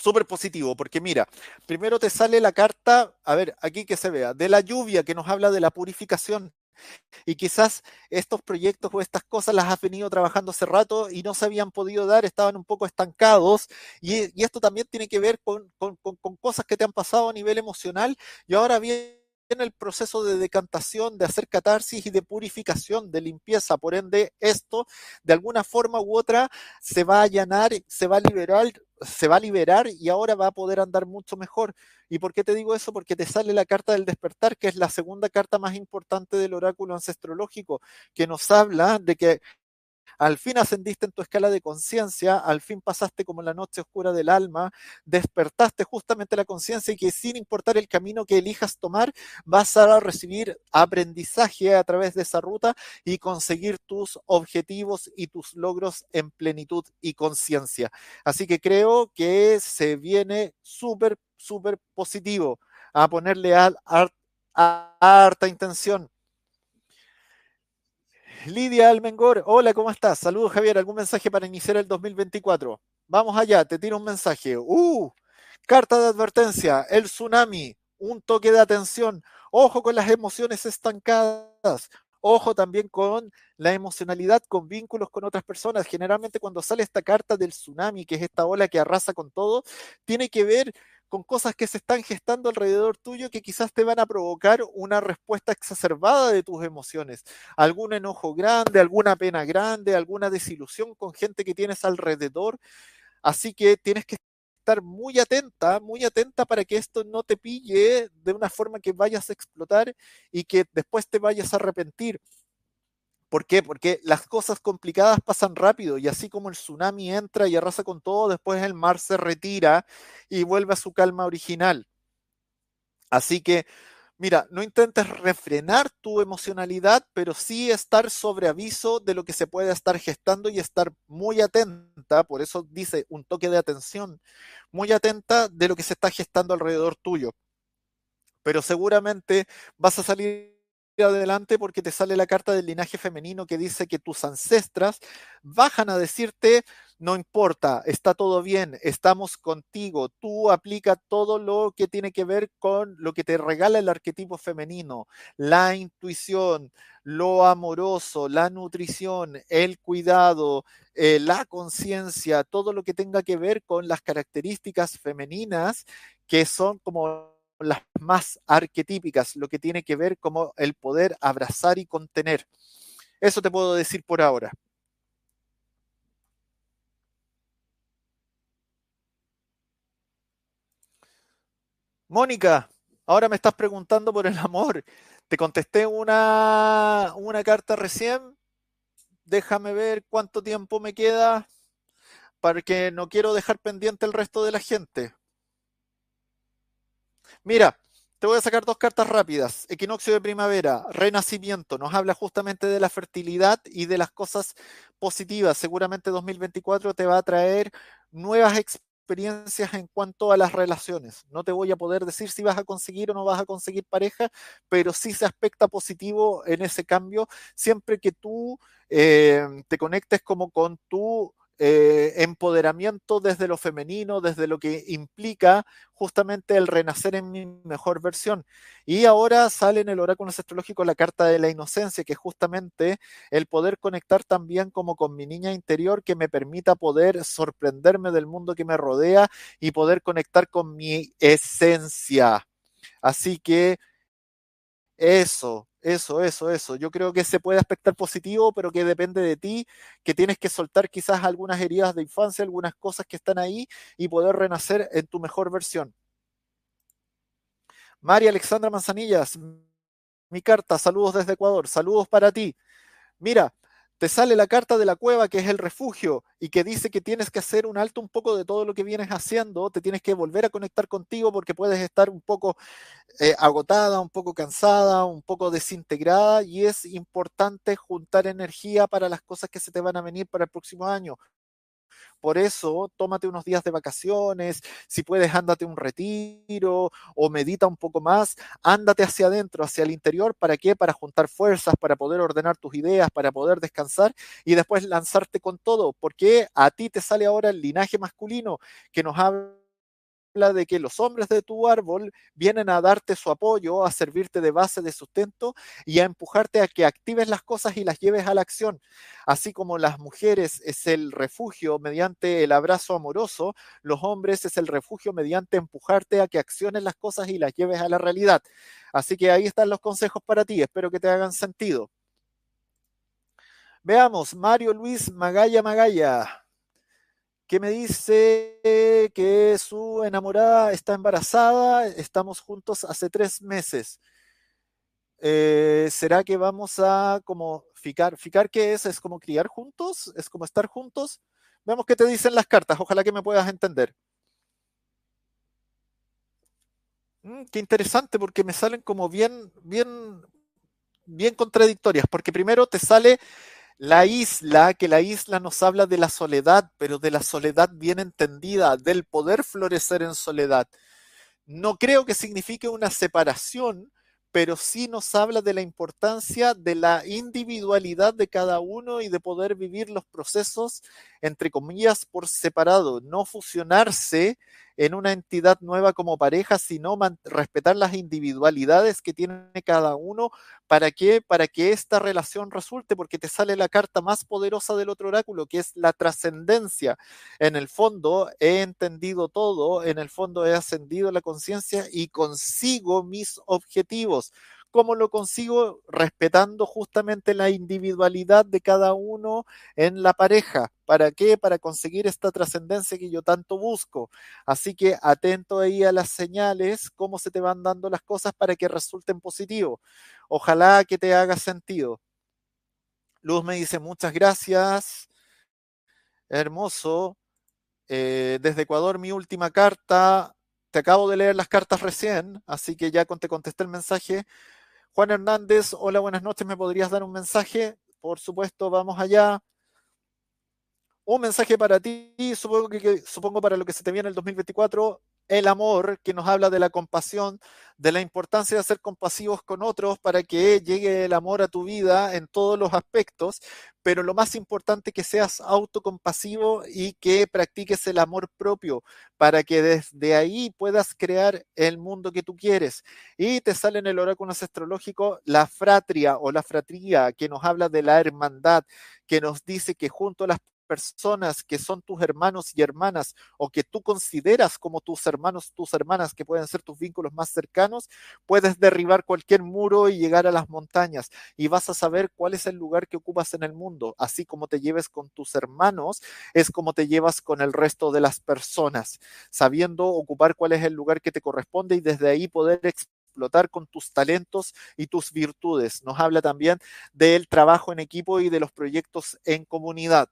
súper positivo, porque mira, primero te sale la carta, a ver, aquí que se vea, de la lluvia que nos habla de la purificación. Y quizás estos proyectos o estas cosas las has venido trabajando hace rato y no se habían podido dar, estaban un poco estancados. Y, esto también tiene que ver con, con, con, cosas que te han pasado a nivel emocional y ahora viene el proceso de decantación, de hacer catarsis y de purificación, de limpieza. Por ende, esto de alguna forma u otra se va a allanar, se va a liberar, se va a liberar y ahora va a poder andar mucho mejor. ¿Y por qué te digo eso? Porque te sale la carta del despertar, que es la segunda carta más importante del oráculo ancestrológico, que nos habla de que al fin ascendiste en tu escala de conciencia, al fin pasaste como la noche oscura del alma, despertaste justamente la conciencia y que sin importar el camino que elijas tomar, vas a recibir aprendizaje a través de esa ruta y conseguir tus objetivos y tus logros en plenitud y conciencia. Así que creo que se viene súper, súper positivo a ponerle a, harta intención Lidia Almengor, hola, ¿cómo estás? Saludos, Javier. ¿Algún mensaje para iniciar el 2024? Vamos allá, te tiro un mensaje. ¡Uh! Carta de advertencia, el tsunami, un toque de atención. Ojo con las emociones estancadas. Ojo también con la emocionalidad, con vínculos con otras personas. Generalmente cuando sale esta carta del tsunami, que es esta ola que arrasa con todo, tiene que ver con cosas que se están gestando alrededor tuyo que quizás te van a provocar una respuesta exacerbada de tus emociones. Algún enojo grande, alguna pena grande, alguna desilusión con gente que tienes alrededor. Así que tienes que estar muy atenta, muy atenta para que esto no te pille de una forma que vayas a explotar y que después te vayas a arrepentir. ¿Por qué? Porque las cosas complicadas pasan rápido y así como el tsunami entra y arrasa con todo, después el mar se retira y vuelve a su calma original. Así que, mira, no intentes refrenar tu emocionalidad, pero sí estar sobre aviso de lo que se puede estar gestando y estar muy atenta, por eso dice un toque de atención, muy atenta de lo que se está gestando alrededor tuyo. Pero seguramente vas a salir adelante porque te sale la carta del linaje femenino que dice que tus ancestras bajan a decirte, no importa, está todo bien, estamos contigo, tú aplica todo lo que tiene que ver con lo que te regala el arquetipo femenino, la intuición, lo amoroso, la nutrición, el cuidado, eh, la conciencia, todo lo que tenga que ver con las características femeninas que son como las más arquetípicas, lo que tiene que ver como el poder abrazar y contener. Eso te puedo decir por ahora. Mónica, ahora me estás preguntando por el amor. Te contesté una, una carta recién. Déjame ver cuánto tiempo me queda. porque no quiero dejar pendiente el resto de la gente. Mira, te voy a sacar dos cartas rápidas. Equinoccio de primavera, renacimiento. Nos habla justamente de la fertilidad y de las cosas positivas. Seguramente 2024 te va a traer nuevas experiencias en cuanto a las relaciones. No te voy a poder decir si vas a conseguir o no vas a conseguir pareja, pero sí se aspecta positivo en ese cambio siempre que tú eh, te conectes como con tu eh, empoderamiento desde lo femenino, desde lo que implica justamente el renacer en mi mejor versión. Y ahora sale en el oráculo astrológico la carta de la inocencia, que es justamente el poder conectar también como con mi niña interior que me permita poder sorprenderme del mundo que me rodea y poder conectar con mi esencia. Así que eso, eso, eso, eso. Yo creo que se puede aspectar positivo, pero que depende de ti, que tienes que soltar quizás algunas heridas de infancia, algunas cosas que están ahí y poder renacer en tu mejor versión. María Alexandra Manzanillas, mi carta, saludos desde Ecuador, saludos para ti. Mira, te sale la carta de la cueva, que es el refugio, y que dice que tienes que hacer un alto un poco de todo lo que vienes haciendo, te tienes que volver a conectar contigo porque puedes estar un poco eh, agotada, un poco cansada, un poco desintegrada, y es importante juntar energía para las cosas que se te van a venir para el próximo año. Por eso, tómate unos días de vacaciones, si puedes, ándate un retiro o medita un poco más, ándate hacia adentro, hacia el interior, ¿para qué? Para juntar fuerzas, para poder ordenar tus ideas, para poder descansar y después lanzarte con todo, porque a ti te sale ahora el linaje masculino que nos habla de que los hombres de tu árbol vienen a darte su apoyo, a servirte de base de sustento y a empujarte a que actives las cosas y las lleves a la acción. Así como las mujeres es el refugio mediante el abrazo amoroso, los hombres es el refugio mediante empujarte a que acciones las cosas y las lleves a la realidad. Así que ahí están los consejos para ti, espero que te hagan sentido. Veamos, Mario Luis Magalla Magalla que me dice que su enamorada está embarazada, estamos juntos hace tres meses. Eh, ¿Será que vamos a como ficar? ¿Ficar qué es? ¿Es como criar juntos? ¿Es como estar juntos? Veamos qué te dicen las cartas, ojalá que me puedas entender. Mm, qué interesante porque me salen como bien, bien, bien contradictorias, porque primero te sale la isla, que la isla nos habla de la soledad, pero de la soledad bien entendida, del poder florecer en soledad. No creo que signifique una separación, pero sí nos habla de la importancia de la individualidad de cada uno y de poder vivir los procesos, entre comillas, por separado, no fusionarse en una entidad nueva como pareja, sino respetar las individualidades que tiene cada uno. ¿Para qué? Para que esta relación resulte, porque te sale la carta más poderosa del otro oráculo, que es la trascendencia. En el fondo he entendido todo, en el fondo he ascendido la conciencia y consigo mis objetivos. ¿Cómo lo consigo? Respetando justamente la individualidad de cada uno en la pareja. ¿Para qué? Para conseguir esta trascendencia que yo tanto busco. Así que atento ahí a las señales, cómo se te van dando las cosas para que resulten positivos. Ojalá que te haga sentido. Luz me dice muchas gracias. Hermoso. Eh, desde Ecuador, mi última carta. Te acabo de leer las cartas recién, así que ya te contesté el mensaje. Juan Hernández, hola, buenas noches, ¿me podrías dar un mensaje? Por supuesto, vamos allá. Un mensaje para ti, supongo que, supongo para lo que se te viene el 2024 el amor, que nos habla de la compasión, de la importancia de ser compasivos con otros para que llegue el amor a tu vida en todos los aspectos, pero lo más importante que seas autocompasivo y que practiques el amor propio para que desde ahí puedas crear el mundo que tú quieres. Y te sale en el oráculo astrológico la fratria o la fratría que nos habla de la hermandad, que nos dice que junto a las personas que son tus hermanos y hermanas o que tú consideras como tus hermanos, tus hermanas, que pueden ser tus vínculos más cercanos, puedes derribar cualquier muro y llegar a las montañas y vas a saber cuál es el lugar que ocupas en el mundo. Así como te lleves con tus hermanos, es como te llevas con el resto de las personas, sabiendo ocupar cuál es el lugar que te corresponde y desde ahí poder explotar con tus talentos y tus virtudes. Nos habla también del trabajo en equipo y de los proyectos en comunidad.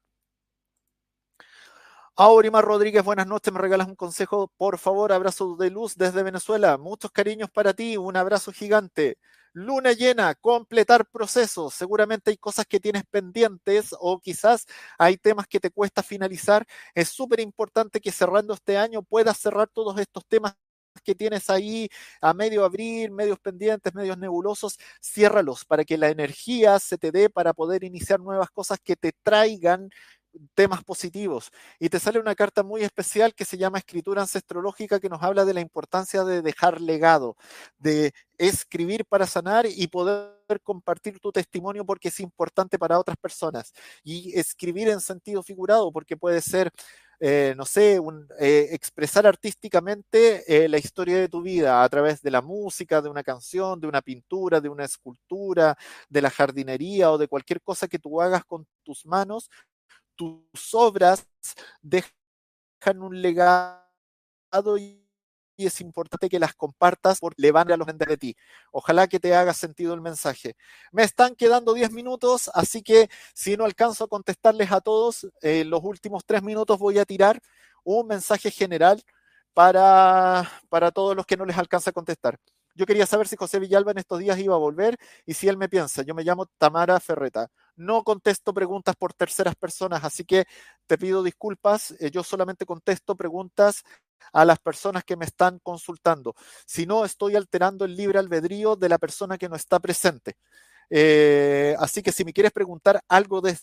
Aurimar Rodríguez, buenas noches, me regalas un consejo, por favor, abrazo de luz desde Venezuela, muchos cariños para ti, un abrazo gigante. Luna llena, completar procesos, seguramente hay cosas que tienes pendientes o quizás hay temas que te cuesta finalizar. Es súper importante que cerrando este año puedas cerrar todos estos temas que tienes ahí a medio abril, medios pendientes, medios nebulosos, ciérralos para que la energía se te dé para poder iniciar nuevas cosas que te traigan temas positivos. Y te sale una carta muy especial que se llama Escritura Ancestrológica, que nos habla de la importancia de dejar legado, de escribir para sanar y poder compartir tu testimonio porque es importante para otras personas. Y escribir en sentido figurado porque puede ser... Eh, no sé, eh, expresar artísticamente eh, la historia de tu vida a través de la música, de una canción, de una pintura, de una escultura, de la jardinería o de cualquier cosa que tú hagas con tus manos, tus obras dejan un legado y, es importante que las compartas porque le van a los de ti. Ojalá que te haga sentido el mensaje. Me están quedando 10 minutos, así que si no alcanzo a contestarles a todos, eh, los últimos 3 minutos voy a tirar un mensaje general para, para todos los que no les alcanza a contestar. Yo quería saber si José Villalba en estos días iba a volver y si él me piensa. Yo me llamo Tamara Ferreta. No contesto preguntas por terceras personas, así que te pido disculpas. Eh, yo solamente contesto preguntas a las personas que me están consultando. Si no, estoy alterando el libre albedrío de la persona que no está presente. Eh, así que si me quieres preguntar algo de,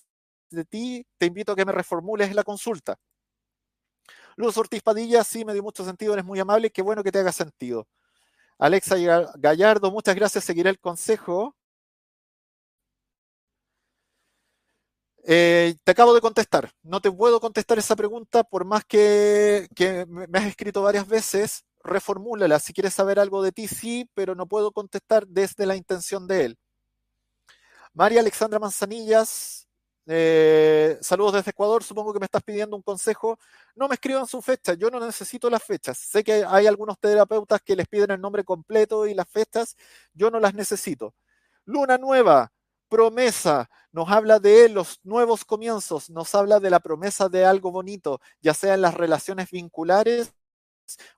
de ti, te invito a que me reformules la consulta. Luz Ortiz Padilla, sí, me dio mucho sentido, eres muy amable, qué bueno que te haga sentido. Alexa Gallardo, muchas gracias, seguiré el consejo. Eh, te acabo de contestar. No te puedo contestar esa pregunta por más que, me has escrito varias veces. Reformúlala. Si quieres saber algo de ti, sí, pero no puedo contestar desde la intención de él. María Alexandra Manzanillas, eh, saludos desde Ecuador, supongo que me estás pidiendo un consejo. No me escriban su fecha, yo no necesito las fechas. Sé que hay algunos terapeutas que les piden el nombre completo y las fechas, yo no las necesito. Luna nueva, promesa, nos habla de los nuevos comienzos, nos habla de la promesa de algo bonito, ya sea en las relaciones vinculares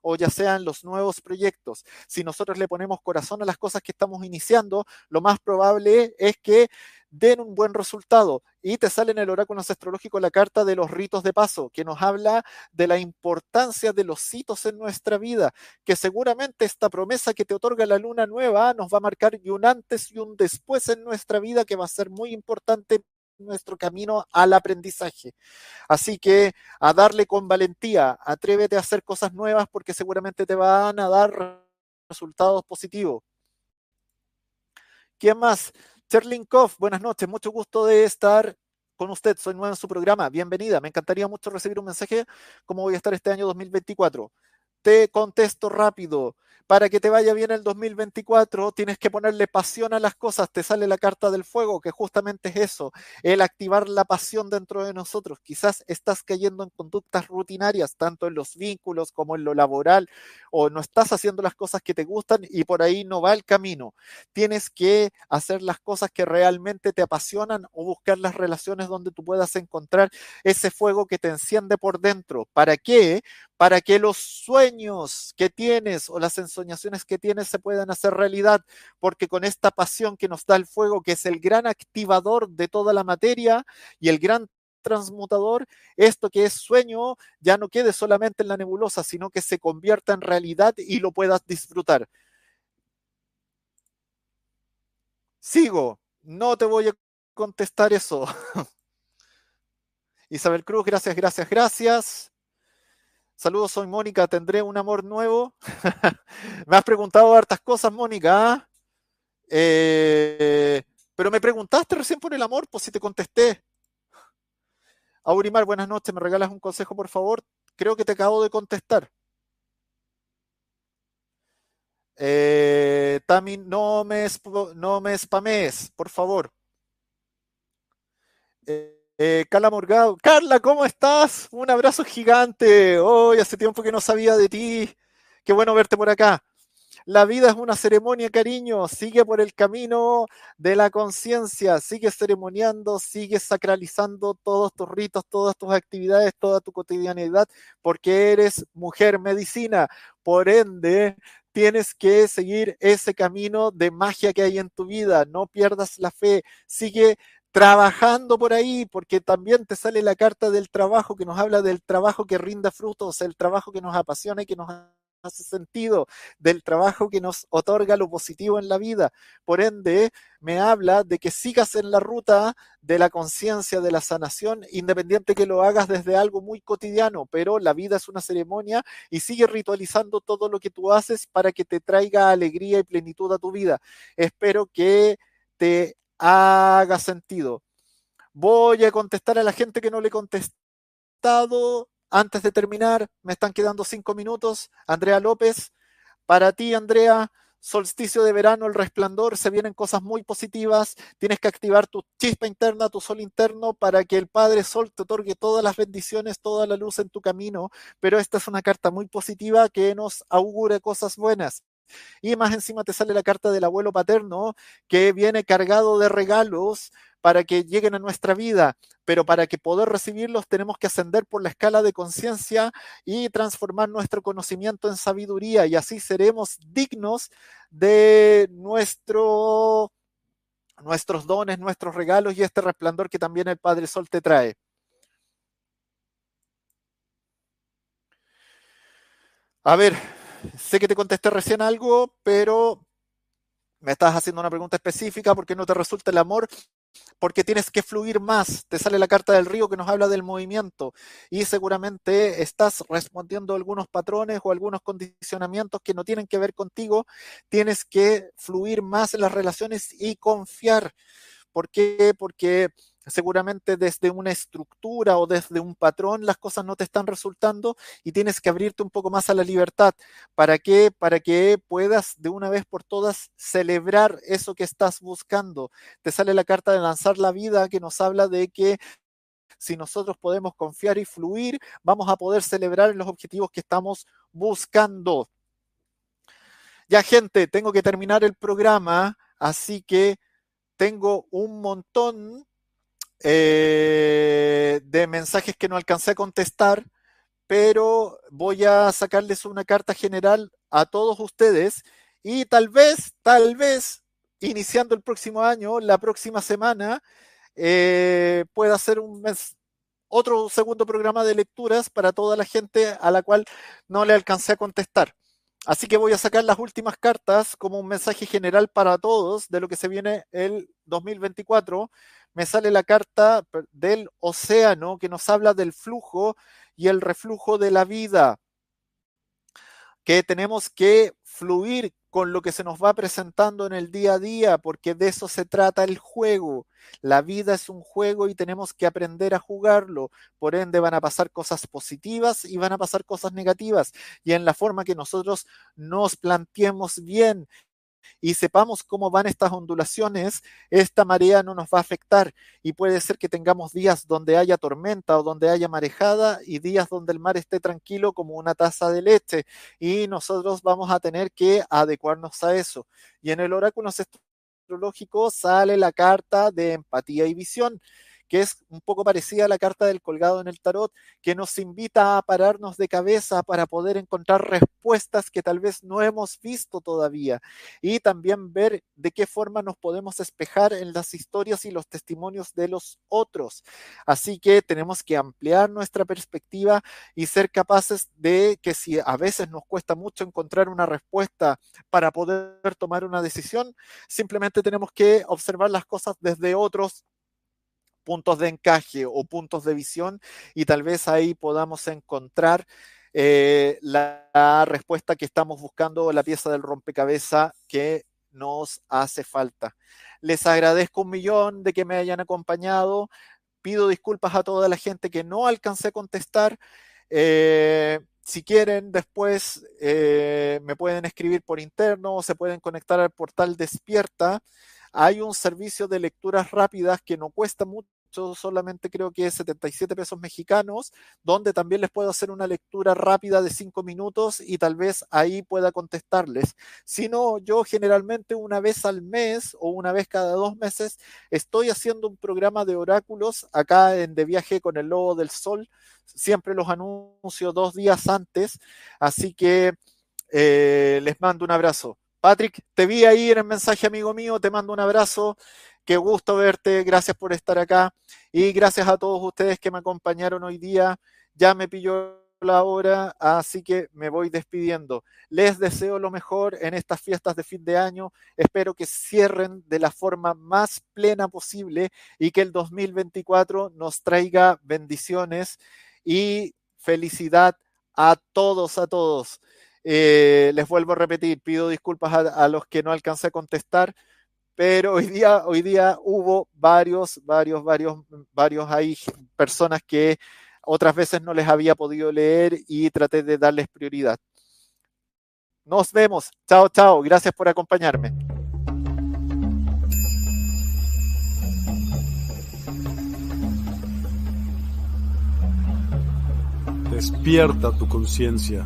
o ya sean los nuevos proyectos. Si nosotros le ponemos corazón a las cosas que estamos iniciando, lo más probable es que den un buen resultado. Y te sale en el oráculo astrológico la carta de los ritos de paso, que nos habla de la importancia de los hitos en nuestra vida, que seguramente esta promesa que te otorga la luna nueva nos va a marcar un antes y un después en nuestra vida que va a ser muy importante nuestro camino al aprendizaje. Así que a darle con valentía, atrévete a hacer cosas nuevas porque seguramente te van a dar resultados positivos. ¿Quién más? Koff, buenas noches, mucho gusto de estar con usted. Soy nueva en su programa. Bienvenida. Me encantaría mucho recibir un mensaje cómo voy a estar este año 2024. Te contesto rápido para que te vaya bien el 2024, tienes que ponerle pasión a las cosas. Te sale la carta del fuego, que justamente es eso, el activar la pasión dentro de nosotros. Quizás estás cayendo en conductas rutinarias, tanto en los vínculos como en lo laboral, o no estás haciendo las cosas que te gustan y por ahí no va el camino. Tienes que hacer las cosas que realmente te apasionan o buscar las relaciones donde tú puedas encontrar ese fuego que te enciende por dentro. ¿Para qué? Para que los sueños que tienes o las sensaciones soñaciones que tienes se puedan hacer realidad, porque con esta pasión que nos da el fuego, que es el gran activador de toda la materia y el gran transmutador, esto que es sueño ya no quede solamente en la nebulosa, sino que se convierta en realidad y lo puedas disfrutar. Sigo, no te voy a contestar eso. Isabel Cruz, gracias, gracias, gracias. Saludos, soy Mónica, ¿tendré un amor nuevo? me has preguntado hartas cosas, Mónica. ¿ah? Eh, pero me preguntaste recién por el amor, pues si te contesté. Aurimar, buenas noches, ¿me regalas un consejo, por favor? Creo que te acabo de contestar. Eh, Tami, no me, no me spamees, por favor. Eh, eh, Carla Morgado. Carla, ¿cómo estás? Un abrazo gigante. Hoy hace tiempo que no sabía de ti. Qué bueno verte por acá. La vida es una ceremonia, cariño. Sigue por el camino de la conciencia. Sigue ceremoniando, sigue sacralizando todos tus ritos, todas tus actividades, toda tu cotidianidad, porque eres mujer medicina. Por ende, tienes que seguir ese camino de magia que hay en tu vida. No pierdas la fe. Sigue trabajando por ahí, porque también te sale la carta del trabajo que nos habla del trabajo que rinda frutos, el trabajo que nos apasiona y que nos hace sentido, del trabajo que nos otorga lo positivo en la vida. Por ende, me habla de que sigas en la ruta de la conciencia, de la sanación, independiente que lo hagas desde algo muy cotidiano, pero la vida es una ceremonia y sigue ritualizando todo lo que tú haces para que te traiga alegría y plenitud a tu vida. Espero que te haga sentido. Voy a contestar a la gente que no le he contestado antes de terminar, me están quedando cinco minutos. Andrea López, para ti, Andrea, solsticio de verano, el resplandor, se vienen cosas muy positivas. Tienes que activar tu chispa interna, tu sol interno, para que el Padre Sol te otorgue todas las bendiciones, toda la luz en tu camino. Pero esta es una carta muy positiva que nos augure cosas buenas. Y más encima te sale la carta del abuelo paterno que viene cargado de regalos para que lleguen a nuestra vida, pero para que poder recibirlos tenemos que ascender por la escala de conciencia y transformar nuestro conocimiento en sabiduría y así seremos dignos de nuestro, nuestros dones, nuestros regalos y este resplandor que también el Padre Sol te trae. A ver, sé que te contesté recién algo, pero me estás haciendo una pregunta específica porque no te resulta el amor porque tienes que fluir más. Te sale la carta del río que nos habla del movimiento y seguramente estás respondiendo a algunos patrones o algunos condicionamientos que no tienen que ver contigo. Tienes que fluir más en las relaciones y confiar. ¿Por qué? Porque seguramente desde una estructura o desde un patrón las cosas no te están resultando y tienes que abrirte un poco más a la libertad. ¿Para qué? Para que puedas de una vez por todas celebrar eso que estás buscando. Te sale la carta de lanzar la vida que nos habla de que si nosotros podemos confiar y fluir, vamos a poder celebrar los objetivos que estamos buscando. Ya gente, tengo que terminar el programa, así que tengo un montón eh, de mensajes que no alcancé a contestar, pero voy a sacarles una carta general a todos ustedes y tal vez, tal vez, iniciando el próximo año, la próxima semana, eh, pueda hacer un mes, otro segundo programa de lecturas para toda la gente a la cual no le alcancé a contestar. Así que voy a sacar las últimas cartas como un mensaje general para todos de lo que se viene el 2024 me sale la carta del océano que nos habla del flujo y el reflujo de la vida, que tenemos que fluir con lo que se nos va presentando en el día a día, porque de eso se trata el juego. La vida es un juego y tenemos que aprender a jugarlo. Por ende van a pasar cosas positivas y van a pasar cosas negativas. Y en la forma que nosotros nos planteemos bien y sepamos cómo van estas ondulaciones, esta marea no nos va a afectar y puede ser que tengamos días donde haya tormenta o donde haya marejada y días donde el mar esté tranquilo como una taza de leche y nosotros vamos a tener que adecuarnos a eso. Y en el oráculo astrológico sale la carta de empatía y visión que es un poco parecida a la carta del colgado en el tarot, que nos invita a pararnos de cabeza para poder encontrar respuestas que tal vez no hemos visto todavía y también ver de qué forma nos podemos espejar en las historias y los testimonios de los otros. Así que tenemos que ampliar nuestra perspectiva y ser capaces de que si a veces nos cuesta mucho encontrar una respuesta para poder tomar una decisión, simplemente tenemos que observar las cosas desde otros puntos de encaje o puntos de visión y tal vez ahí podamos encontrar eh, la, respuesta que estamos buscando, la pieza del rompecabezas que nos hace falta. Les agradezco un millón de que me hayan acompañado. Pido disculpas a toda la gente que no alcancé a contestar. Eh, si quieren, después eh, me pueden escribir por interno o se pueden conectar al portal Despierta hay un servicio de lecturas rápidas que no cuesta mucho solamente creo que es 77 pesos mexicanos, donde también les puedo hacer una lectura rápida de 5 minutos y tal vez ahí pueda contestarles. Si no, yo generalmente una vez al mes o una vez cada dos meses estoy haciendo un programa de oráculos acá en De Viaje con el Lobo del Sol. Siempre los anuncio dos días antes, así que eh, les mando un abrazo. Patrick, te vi ahí en el mensaje, amigo mío, te mando un abrazo. Qué gusto verte, gracias por estar acá y gracias a todos ustedes que me acompañaron hoy día. Ya me pilló la hora, así que me voy despidiendo. Les deseo lo mejor en estas fiestas de fin de año. Espero que cierren de la forma más plena posible y que el 2024 nos traiga bendiciones y felicidad a todos, a todos. Eh, les vuelvo a repetir, pido disculpas a, a los que no alcancé a contestar pero hoy día, hoy día hubo varios, varios, varios, varios hay personas que otras veces no les había podido leer y traté de darles prioridad. Nos vemos. Chao, chao. Gracias por acompañarme. Despierta tu conciencia.